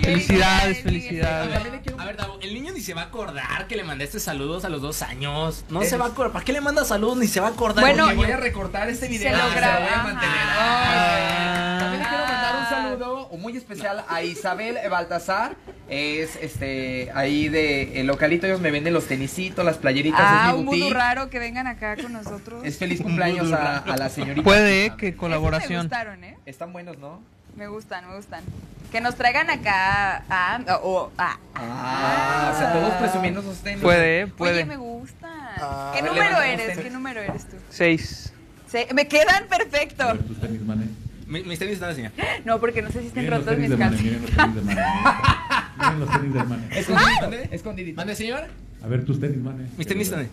Felicidades, Y felicidades. quiero- A ver, Davo, el niño ni se va a acordar que le mandaste saludos a los dos años. No se va a acordar. ¿Para qué le manda saludos? Ni se va a acordar. Bueno, Porque voy a recortar este video Se lo voy a mantener. Ah. También le quiero mandar un saludo muy especial a Isabel Baltasar. Es este ahí de el localito, ellos me venden los tenisitos, las playeritas, Ah, es mi un boutique. raro que vengan acá con nosotros. Es feliz cumpleaños a, a la señorita. Puede eh, que Esos me colaboración. gustaron, ¿eh? Están buenos, ¿no? Me gustan, me gustan. Que nos traigan acá a... o a- Ah, o sea, todos presumiendo sus tenis. Puede, eh, Oye, puede. me gustan. Ah, ¿Qué a número eres? ¿Qué número eres tú? Seis. Sí, me quedan A perfecto. ver tus tenis, mané. Mi- Mis tenis están así. No, porque no sé si estén Miren rotos mis calzones. miren los tenis de mané. Miren los tenis de mané. Escondidito, ¿Mande? escondidito. ¿Mande, señor? A ver tus tenis, mané. Mis tenis están. Ahí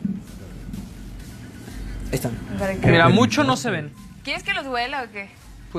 están. Mira, mucho no se ven. ¿Quieres que los huela o qué?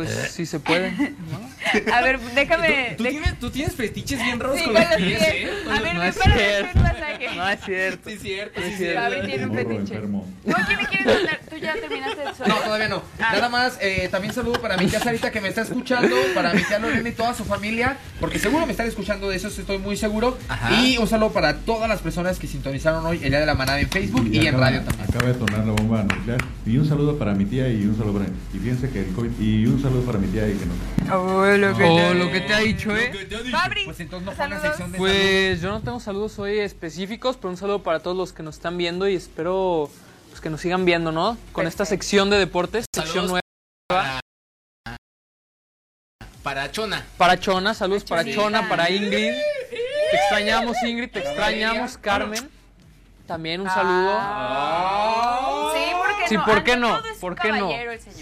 Pues sí se puede. A ver, déjame... Tú, tienes, tú tienes fetiches bien raros Sí, con los pies, pies. ¿eh? A ver, No es para cierto. un masaje. No es cierto. Sí, cierto, No sí, es cierto. A ver, tiene un fetiche. enfermo. ¿Tú a quién le quieres mandar? ¿Tú ya terminaste de No, todavía no. Ah. Nada más, eh, también saludo para mi tía Sarita que me está escuchando, para mi tía Lorena y toda su familia, porque seguro me están escuchando de eso, estoy muy seguro. Ajá. Y un saludo para todas las personas que sintonizaron hoy el día de la manada en Facebook y, en acaba- radio también. Acaba de tonar la bomba nuclear. Y un saludo para mi tía y un saludo para. Y fíjense que el COVID. Y un saludo para mi tía y que no. Oh, lo que, O lo que te ha dicho, ¿eh? Fabri, Pues entonces no fue una sección de Pues yo no tengo saludos hoy específicos, pero un saludo para todos los que nos están viendo y espero pues, que nos sigan viendo, ¿no? Con esta sección de deportes, sección Saludos. nueva. Para Chona. Para Chona, saludos para. Chona, para Ingrid. Te extrañamos, Ingrid, te extrañamos, Carmen. También un saludo. Sí, ¿por qué Sí, no? ¿por qué no? ¿Por qué no?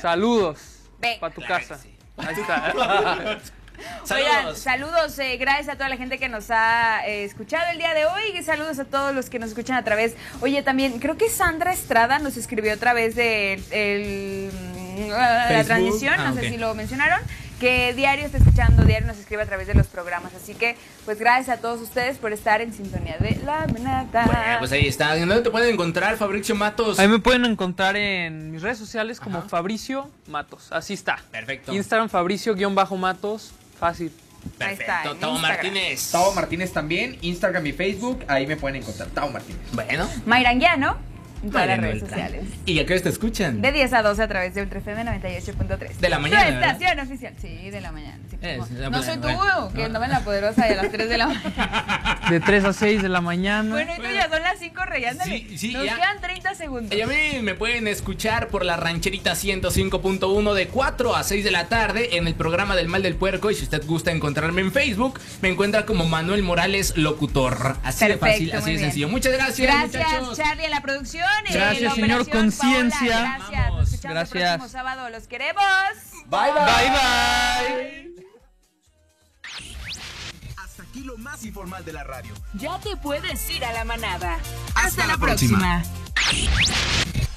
Saludos. Venga. Para tu casa. Ahí está. Oigan, saludos, eh, gracias a toda la gente que nos ha eh, escuchado el día de hoy y saludos a todos los que nos escuchan a través. Oye, también creo que Sandra Estrada nos escribió a través de el, mm, la Facebook. transmisión, Ah, no sé ok. si lo mencionaron, que diario está escuchando, diario nos escribe a través de los programas. Así que, pues gracias a todos ustedes por estar en sintonía de la manada. Bueno, pues ahí está. ¿Dónde te pueden encontrar, Fabricio Matos? Ahí me pueden encontrar en mis redes sociales como Fabricio Matos. Así está. Perfecto. Instagram Fabricio-Matos. Fácil. Perfecto. Tavo Martínez. Tavo Martínez también, Instagram y Facebook, ahí me pueden encontrar. Tavo Martínez. Bueno. Mayranguiano, en todas las redes Beltrán. sociales. ¿Y a qué hora te escuchan? De 10 a 12 a través de Ultra FM 98.3. De la mañana, ¿verdad? estación oficial. Sí, de la mañana. Sí, Es, la no soy tú, bueno, que no. en la poderosa y a las 3 de la mañana. De 3 a 6 de la mañana. Bueno, y tú ya son las 5, reyándale. Sí, sí, Nos ya. quedan 30 segundos. Y a mí me pueden escuchar por la rancherita 105.1 de 4 a 6 de la tarde en el programa del Mal del Puerco. Y si usted gusta encontrarme en Facebook, me encuentra como Manuel Morales Locutor. Así de fácil, Perfecto, así de bien. sencillo. Muchas gracias, Gracias, muchachos. Charlie, en la producción. Y en Gracias, la señor operación, Conciencia. Paola, Gracias. Nos escuchamos Gracias. el próximo sábado. Los queremos. Bye, bye. Bye, bye. Hasta aquí lo más informal de la radio. Ya te puedes ir a la manada. Hasta la próxima. próxima.